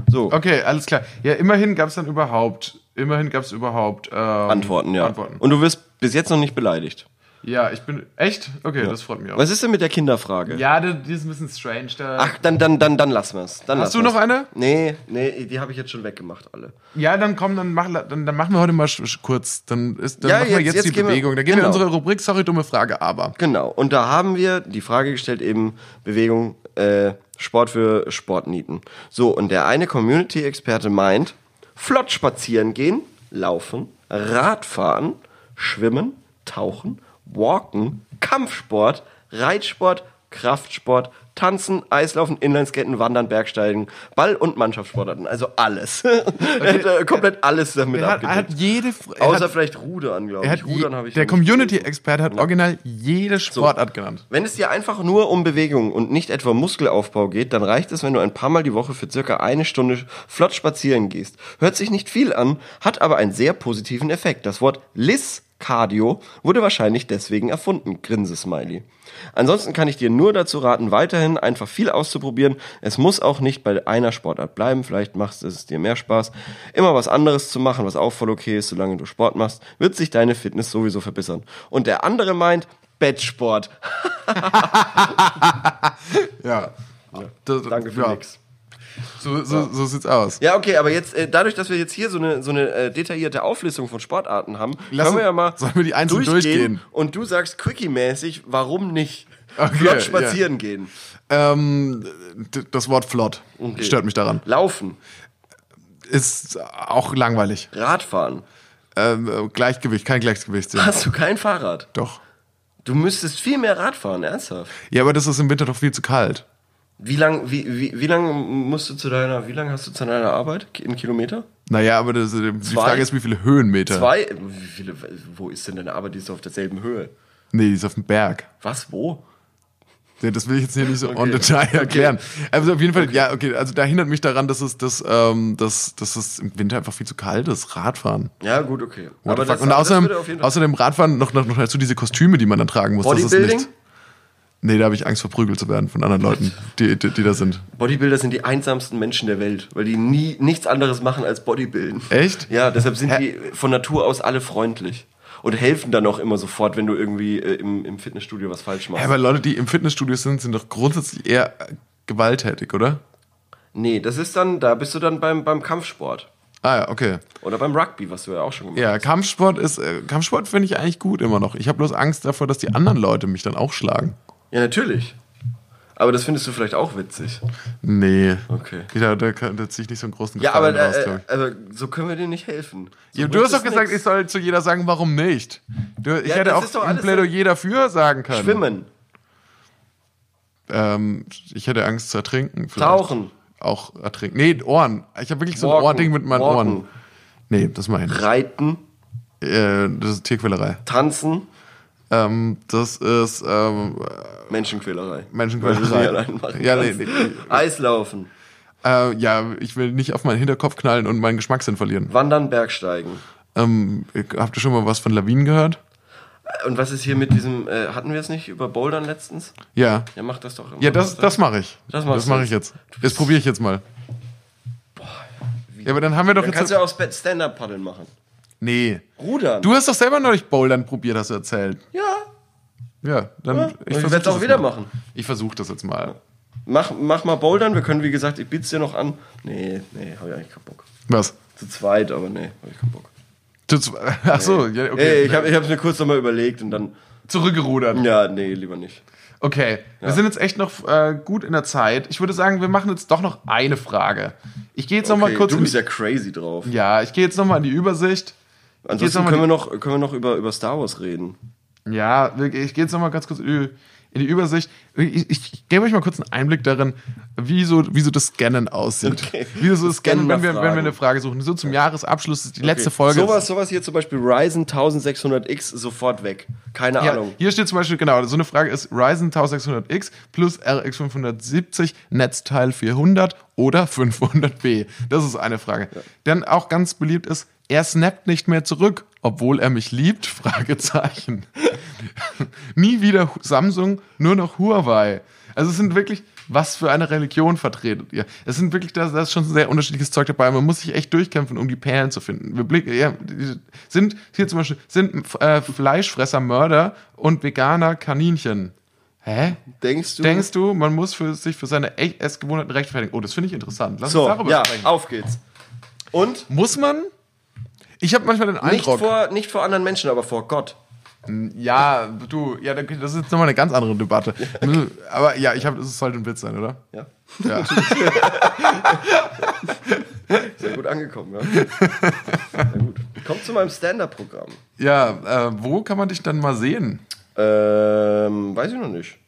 So, Okay, alles klar. Ja, immerhin gab es dann überhaupt, immerhin gab es überhaupt ähm, Antworten, ja. Antworten. Und du wirst bis jetzt noch nicht beleidigt. Ja, ich bin echt. Okay, das freut mich auch. Was ist denn mit der Kinderfrage? Ja, die, ist ein bisschen strange. Da, Ach, dann, dann, dann, dann lassen wir's. Dann Hast lassen du noch eine? Nee, nee, die habe ich jetzt schon weggemacht, alle. Ja, dann komm, dann, mach, dann, dann machen wir heute mal kurz. Dann, ist, dann Ja, machen wir jetzt- jetzt, jetzt die gehen wir- Bewegung. Dann gehen wir genau. in unsere Rubrik. Sorry, dumme Frage, aber. Genau. Und da haben wir die Frage gestellt, eben Bewegung, äh, Sport für Sportnieten. So, und der eine Community-Experte meint, flott spazieren gehen, laufen, Radfahren, schwimmen, tauchen, walken, Kampfsport, Reitsport, Kraftsport, Tanzen, Eislaufen, Inlineskaten, Wandern, Bergsteigen, Ball- und Mannschaftssportarten. Also alles. er hat äh, komplett alles damit Er hat, er hat jede. Er Außer hat, vielleicht Rudern, glaube ich. Rudern habe ich der. Community-Experte hat original jede Sportart genannt. Wenn es dir einfach nur um Bewegung und nicht etwa Muskelaufbau geht, dann reicht es, wenn du ein paar Mal die Woche für circa eine Stunde flott spazieren gehst. Hört sich nicht viel an, hat aber einen sehr positiven Effekt. Das Wort Lis Cardio wurde wahrscheinlich deswegen erfunden. Grinse Smiley. Ansonsten kann ich dir nur dazu raten, weiterhin einfach viel auszuprobieren. Es muss auch nicht bei einer Sportart bleiben. Vielleicht macht es dir mehr Spaß. Immer was anderes zu machen, was auch voll okay ist, solange du Sport machst, wird sich deine Fitness sowieso verbessern. Und der andere meint, Bettsport. Ja. Das, Danke für ja. nix. So, so, so sieht's aus. Ja, okay, aber jetzt, äh, dadurch, dass wir jetzt hier so eine, so eine äh, detaillierte Auflistung von Sportarten haben, Lass können wir ja mal sollen wir die einzeln durchgehen? Und du sagst Quickie-mäßig, warum nicht Okay, flott spazieren gehen? Ähm, das Wort flott stört mich daran. Laufen, Ist auch langweilig. Radfahren. Ähm, äh, Gleichgewicht, kein Gleichgewichtssinn. Hast du kein Fahrrad? Doch. Du müsstest viel mehr Rad fahren, ernsthaft. Ja, aber das ist im Winter doch viel zu kalt. Wie lang, wie, wie, wie lang musst du zu deiner, wie lang hast du zu deiner Arbeit? In Kilometer? Naja, aber das, die Zwei? Frage ist, wie viele Höhenmeter? Zwei? Wie viele, wo ist denn deine Arbeit? Die ist auf derselben Höhe. Nee, die ist auf dem Berg. Was, wo? Ja, das will ich jetzt hier nicht so on Okay. Detail erklären. Also auf jeden Fall, ja, okay, also da hindert mich daran, dass es, dass, ähm, dass, dass es im Winter einfach viel zu kalt ist. Radfahren. Ja, gut, okay. What the fuck? das- Und außerdem, außerdem Radfahren noch, noch, noch dazu diese Kostüme, die man dann tragen muss. Das ist Bodybuilding? Nee, da habe ich Angst, verprügelt zu werden von anderen Leuten, die, die, die da sind. Bodybuilder sind die einsamsten Menschen der Welt, weil die nie nichts anderes machen als Bodybuilden. Echt? Ja, deshalb sind Hä? die von Natur aus alle freundlich und helfen dann auch immer sofort, wenn du irgendwie äh, im, im Fitnessstudio was falsch machst. Ja, aber Leute, die im Fitnessstudio sind, sind doch grundsätzlich eher gewalttätig, oder? nee, das ist dann, da bist du dann beim, beim Kampfsport Ah ja, okay. oder beim Rugby, was du ja auch schon gemacht Ja, hast. Kampfsport ist, äh, Kampfsport finde ich eigentlich gut immer noch. Ich habe bloß Angst davor, dass die anderen Leute mich dann auch schlagen. Ja, natürlich. Aber das findest du vielleicht auch witzig. Nee. Okay. Da, da, kann- da ziehe ich nicht so einen großen Ja, aber Gefallen raus, äh, ich. also, so können wir dir nicht helfen. So Ja, du hast doch es gesagt, nix. ich soll zu jeder sagen, warum nicht. Du, ich Ja, hätte auch ein Plädoyer dafür sagen können. Schwimmen, Ähm, ich hätte Angst zu ertrinken. vielleicht. tauchen, Auch ertrinken. Nee, Ohren. Ich habe wirklich so ein. Ohrding mit meinen Walken. Ohren. Nee, das meine ich nicht. reiten, Äh, das ist Tierquälerei. tanzen, Ähm, das ist ähm, Menschenquälerei. Menschenquälerei. Ja, nee, nee. Eislaufen, Äh, ja, ich will nicht auf meinen Hinterkopf knallen und meinen Geschmackssinn verlieren. Wandern, Bergsteigen. Ähm, habt ihr schon mal was von Lawinen gehört? Und was ist hier mit diesem, äh, hatten wir es nicht über Bouldern letztens? Ja. Ja, mach das doch immer. Ja, das, das mache ich. Das das mache ich jetzt. Das probiere ich jetzt mal. Ja, aber dann haben wir doch Dann jetzt. kannst du ja auch Stand-Up-Paddeln machen. Nee. Rudern. Du hast doch selber neulich Bouldern probiert, hast du erzählt. ja. Ja, dann. ja. Ich Ich werde es auch wieder machen. Ich versuche das jetzt mal. Mach, mach mal Bouldern. Wir können, wie gesagt, ich biet's dir noch an. Nee, nee, habe ich eigentlich keinen Bock. Was? Zu zweit, aber nee, habe ich keinen Bock. Du z- Ach so, ja, okay. Ey, ich habe es mir kurz nochmal überlegt und dann, Zurückgerudert. ja, nee, lieber nicht. Okay, wir sind jetzt echt noch äh, gut in der Zeit. Ich würde sagen, wir machen jetzt doch noch eine Frage. Ich gehe jetzt noch mal Okay, kurz. du bist ja crazy drauf. ja, ich gehe jetzt noch mal in die Übersicht. Ansonsten können wir noch, können wir noch über, über Star Wars reden. Ja, ich gehe jetzt noch mal ganz kurz. in die- Übersicht. Ich, ich, ich gebe euch mal kurz einen Einblick darin, wie so, wie so das Scannen aussieht. Okay. Wie so das Scannen, wenn wir, wenn wir eine Frage suchen. So zum Jahresabschluss ist die letzte Okay. Folge. Sowas, sowas hier zum Beispiel Ryzen 1600X sofort weg. Keine Ja, Ahnung. hier steht zum Beispiel, genau, so eine Frage ist Ryzen 1600X plus RX 570, Netzteil 400 oder 500B. Das ist eine Frage. Dann auch ganz beliebt ist, er snappt nicht mehr zurück, obwohl er mich liebt? Fragezeichen. Nie wieder Samsung, nur noch Huawei. Also es sind wirklich, was für eine Religion vertretet ihr? Es sind wirklich, da, ist schon sehr unterschiedliches Zeug dabei. Man muss sich echt durchkämpfen, um die Perlen zu finden. Wir blicken, ja, sind hier zum Beispiel sind äh, Fleischfresser Mörder und Veganer Kaninchen. Hä? Denkst du? Denkst du, man muss für sich für seine Essgewohnheiten rechtfertigen? Oh, das finde ich interessant. Lass so, uns darüber ja, sprechen. auf geht's. Und Muss man? Ich habe manchmal den nicht Eindruck. vor, nicht vor anderen Menschen, aber vor Gott. Ja, du, ja, das ist jetzt nochmal eine ganz andere Debatte. Aber ja, ich habe, das soll ein Witz sein, oder? Ja. Ja. Sehr gut angekommen, ja. Sehr gut. Kommt zu meinem Stand-Up-Programm. Ja, äh, wo kann man dich dann mal sehen? Ähm, weiß ich noch nicht.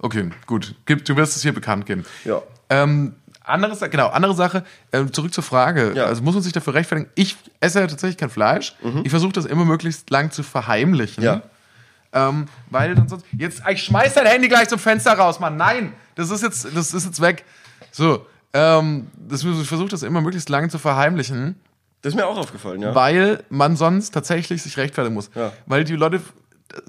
Okay, gut. Du wirst es hier bekannt geben. Ja. Ähm, andere, Sa- genau, andere Sache, ähm, zurück zur Frage. Ja. Also muss man sich dafür rechtfertigen. Ich esse ja tatsächlich kein Fleisch. Ich versuche das immer möglichst lang zu verheimlichen. Ja. Ähm, weil dann sonst. Jetzt, ich schmeiß dein Handy gleich zum Fenster raus, Mann. Nein! Das ist jetzt, das ist jetzt weg. So. Ähm, das, ich versuche das immer möglichst lang zu verheimlichen, Das ist mir auch aufgefallen, ja. weil man sonst tatsächlich sich rechtfertigen muss. Ja. Weil die Leute,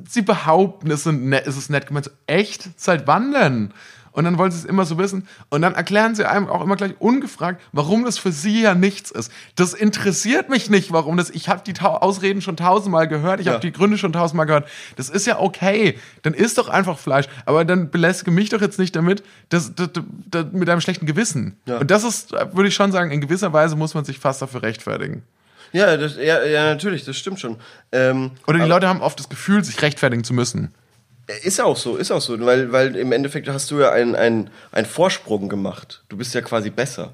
sie behaupten, es, sind es ist nett gemeint. So, echt? Seit wann denn? Und dann wollen sie es immer so wissen. Und dann erklären sie einem auch immer gleich ungefragt, warum das für sie ja nichts ist. Das interessiert mich nicht, warum das. Ich habe die Ausreden schon tausendmal gehört. Ich Ja. habe die Gründe schon tausendmal gehört. Das ist ja okay. Dann isst doch einfach Fleisch. Aber dann belästige mich doch jetzt nicht damit, dass, dass, dass, mit einem schlechten Gewissen. Ja. Und das ist, würde ich schon sagen, in gewisser Weise muss man sich fast dafür rechtfertigen. Ja, das, ja, ja, natürlich, das stimmt schon. Ähm, Oder die Leute haben oft das Gefühl, sich rechtfertigen zu müssen. Ist auch so, ist auch so, weil, weil im Endeffekt hast du ja einen, einen, einen Vorsprung gemacht. Du bist ja quasi besser.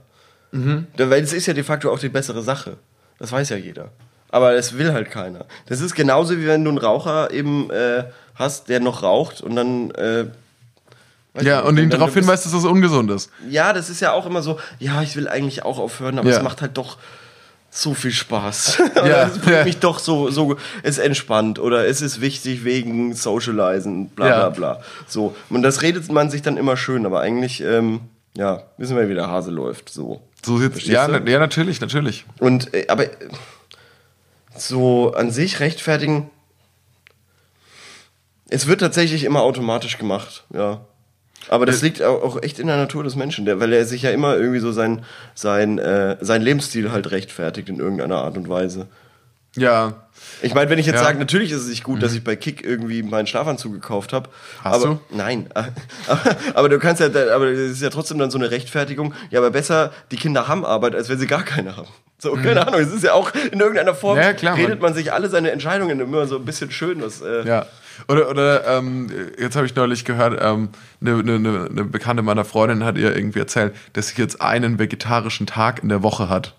Da- Weil es ist ja de facto auch die bessere Sache. Das weiß ja jeder. Aber es will halt keiner. Das ist genauso wie wenn du einen Raucher eben äh, hast, der noch raucht und dann. Äh, Ja, und ihn darauf hinweist, dass das ungesund ist. Ja, das ist ja auch immer so, ja, ich will eigentlich auch aufhören, aber Ja. es macht halt doch so viel Spaß. Ja, es bringt mich doch so, so, es entspannt oder es ist wichtig wegen Socializen, bla bla Ja. bla. So. Und das redet man sich dann immer schön, aber eigentlich, ähm, ja, wissen wir, wie der Hase läuft. So. So Verstehst ja, na- ja, natürlich, natürlich. Und, äh, aber so an sich rechtfertigen, es wird tatsächlich immer automatisch gemacht, ja. Aber das liegt au- auch echt in der Natur des Menschen, der, weil er sich ja immer irgendwie so sein, sein, äh, sein Lebensstil halt rechtfertigt in irgendeiner Art und Weise. Ja. Ich meine, wenn ich jetzt Ja. Mhm. sage, natürlich ist es nicht gut, dass ich bei Kick irgendwie meinen Schlafanzug gekauft habe. Hast aber, Nein. Aber, aber du kannst ja, aber es ist ja trotzdem dann so eine Rechtfertigung. Ja, aber besser, die Kinder haben Arbeit, als wenn sie gar keine haben. So, keine Ahnung, es ist ja auch in irgendeiner Form, Mhm. Ja, klar, redet man- man sich alle seine Entscheidungen immer so ein bisschen schön. Was, äh, Ja. Oder, oder ähm, jetzt habe ich neulich gehört, ähm, eine, ne, ne, ne Bekannte meiner Freundin hat ihr irgendwie erzählt, dass sie jetzt einen vegetarischen Tag in der Woche hat.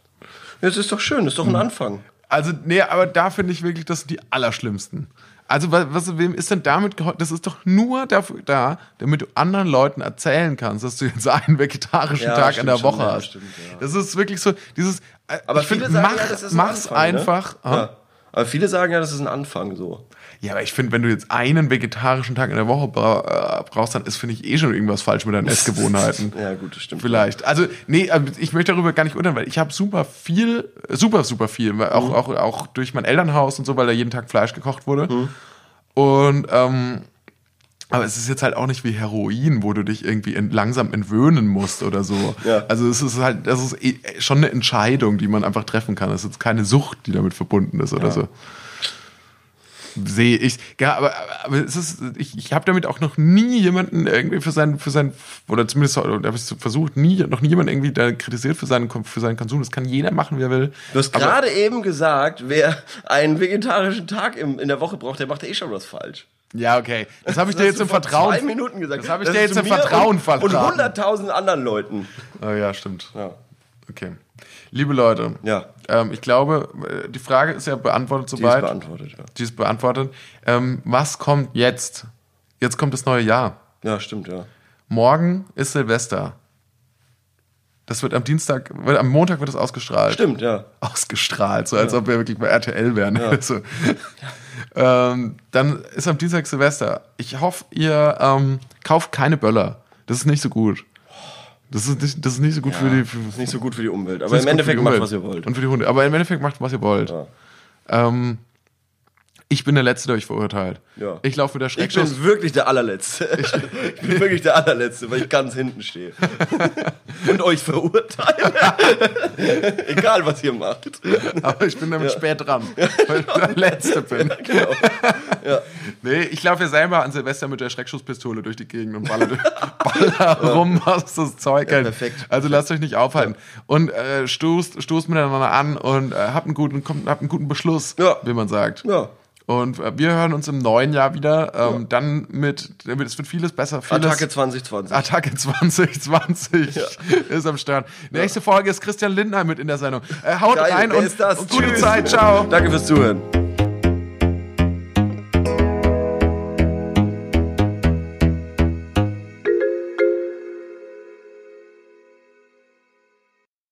Das ist doch schön, das ist doch ein Anfang. Also, nee, aber da finde ich wirklich, das sind die Allerschlimmsten. Also, was, wem ist denn damit geholfen? Das ist doch nur dafür da, damit du anderen Leuten erzählen kannst, dass du jetzt einen vegetarischen Ja, Tag in der schon, Woche ja, hast. stimmt, ja. Das ist wirklich so, dieses, äh, Aber ich viele find, sagen mach, ja, das ist ein mach's Anfang, ne? einfach. Ja. Aber viele sagen ja, das ist ein Anfang so. Ja, aber ich finde, wenn du jetzt einen vegetarischen Tag in der Woche bra äh, brauchst, dann ist, finde ich, eh schon irgendwas falsch mit deinen Essgewohnheiten. Ja, gut, das stimmt. Vielleicht. Also, nee, aber ich möchte darüber gar nicht urteilen, weil ich habe super viel, super, super viel, auch, auch, auch durch mein Elternhaus und so, weil da jeden Tag Fleisch gekocht wurde. Und, ähm, aber es ist jetzt halt auch nicht wie Heroin, wo du dich irgendwie ent langsam entwöhnen musst oder so. Ja. Also es ist halt, das ist eh schon eine Entscheidung, die man einfach treffen kann. Es ist jetzt keine Sucht, die damit verbunden ist oder Ja. so. Sehe ich. Ja, aber, aber es ist, ich, ich habe damit auch noch nie jemanden irgendwie für sein, für sein, oder zumindest habe ich versucht, nie, noch nie jemanden irgendwie da kritisiert für seinen, für seinen Konsum. Das kann jeder machen, wie er will. Du hast gerade eben gesagt, wer einen vegetarischen Tag im, in der Woche braucht, der macht eh schon was falsch. Ja, okay. Das habe ich dir hast jetzt im Vertrauen. Zwei Minuten gesagt. Das habe ich Das dir jetzt im Vertrauen und, verraten. Und hunderttausend anderen Leuten. Oh, ja, stimmt. Ja. Okay. Liebe Leute, Ja. ähm, ich glaube, äh, die Frage ist ja beantwortet Die ist soweit. beantwortet, ja. Die ist beantwortet. Ähm, was kommt jetzt jetzt kommt das neue Jahr. Ja, stimmt, ja. Morgen ist Silvester. Das wird am Dienstag, wird, am Montag wird es ausgestrahlt. Stimmt, ja. Ausgestrahlt, so als ob wir wirklich bei RTL wären. So. Ähm, dann ist am Dienstag Silvester. Ich hoffe, ihr ähm, kauft keine Böller. Das ist nicht so gut. Das ist nicht, das ist nicht so gut für die. Für, Ist nicht so gut für die Umwelt. Aber im Endeffekt macht, was ihr wollt. Und für die Hunde. Aber im Endeffekt macht, was ihr wollt. Ja. Ähm, ich bin der Letzte, der euch verurteilt. Ja. Ich laufe mit der Ich Schreckschuss. bin wirklich der allerletzte. Ich bin wirklich der allerletzte, weil ich ganz hinten stehe. Und euch verurteile. Egal, was ihr macht. Aber ich bin damit spät dran, weil ich der Letzte bin. Genau. Nee, ich laufe ja selber an Silvester mit der Schreckschusspistole durch die Gegend und baller, baller rum, was das Zeug hält. perfekt. Also lasst euch nicht aufhalten. Und äh, stoßt, stoßt miteinander an und äh, habt, einen guten, kommt, habt einen guten Beschluss, Ja. wie man sagt. Ja. Und äh, wir hören uns im neuen Jahr wieder. Ähm, Dann mit, es wird vieles besser. Vieles, Attacke 2020. Attacke 2020 ist am Start. Nächste Folge ist Christian Lindner mit in der Sendung. Äh, haut Geil, rein und, und gute Tschüss. Zeit. Ciao. Danke fürs Zuhören.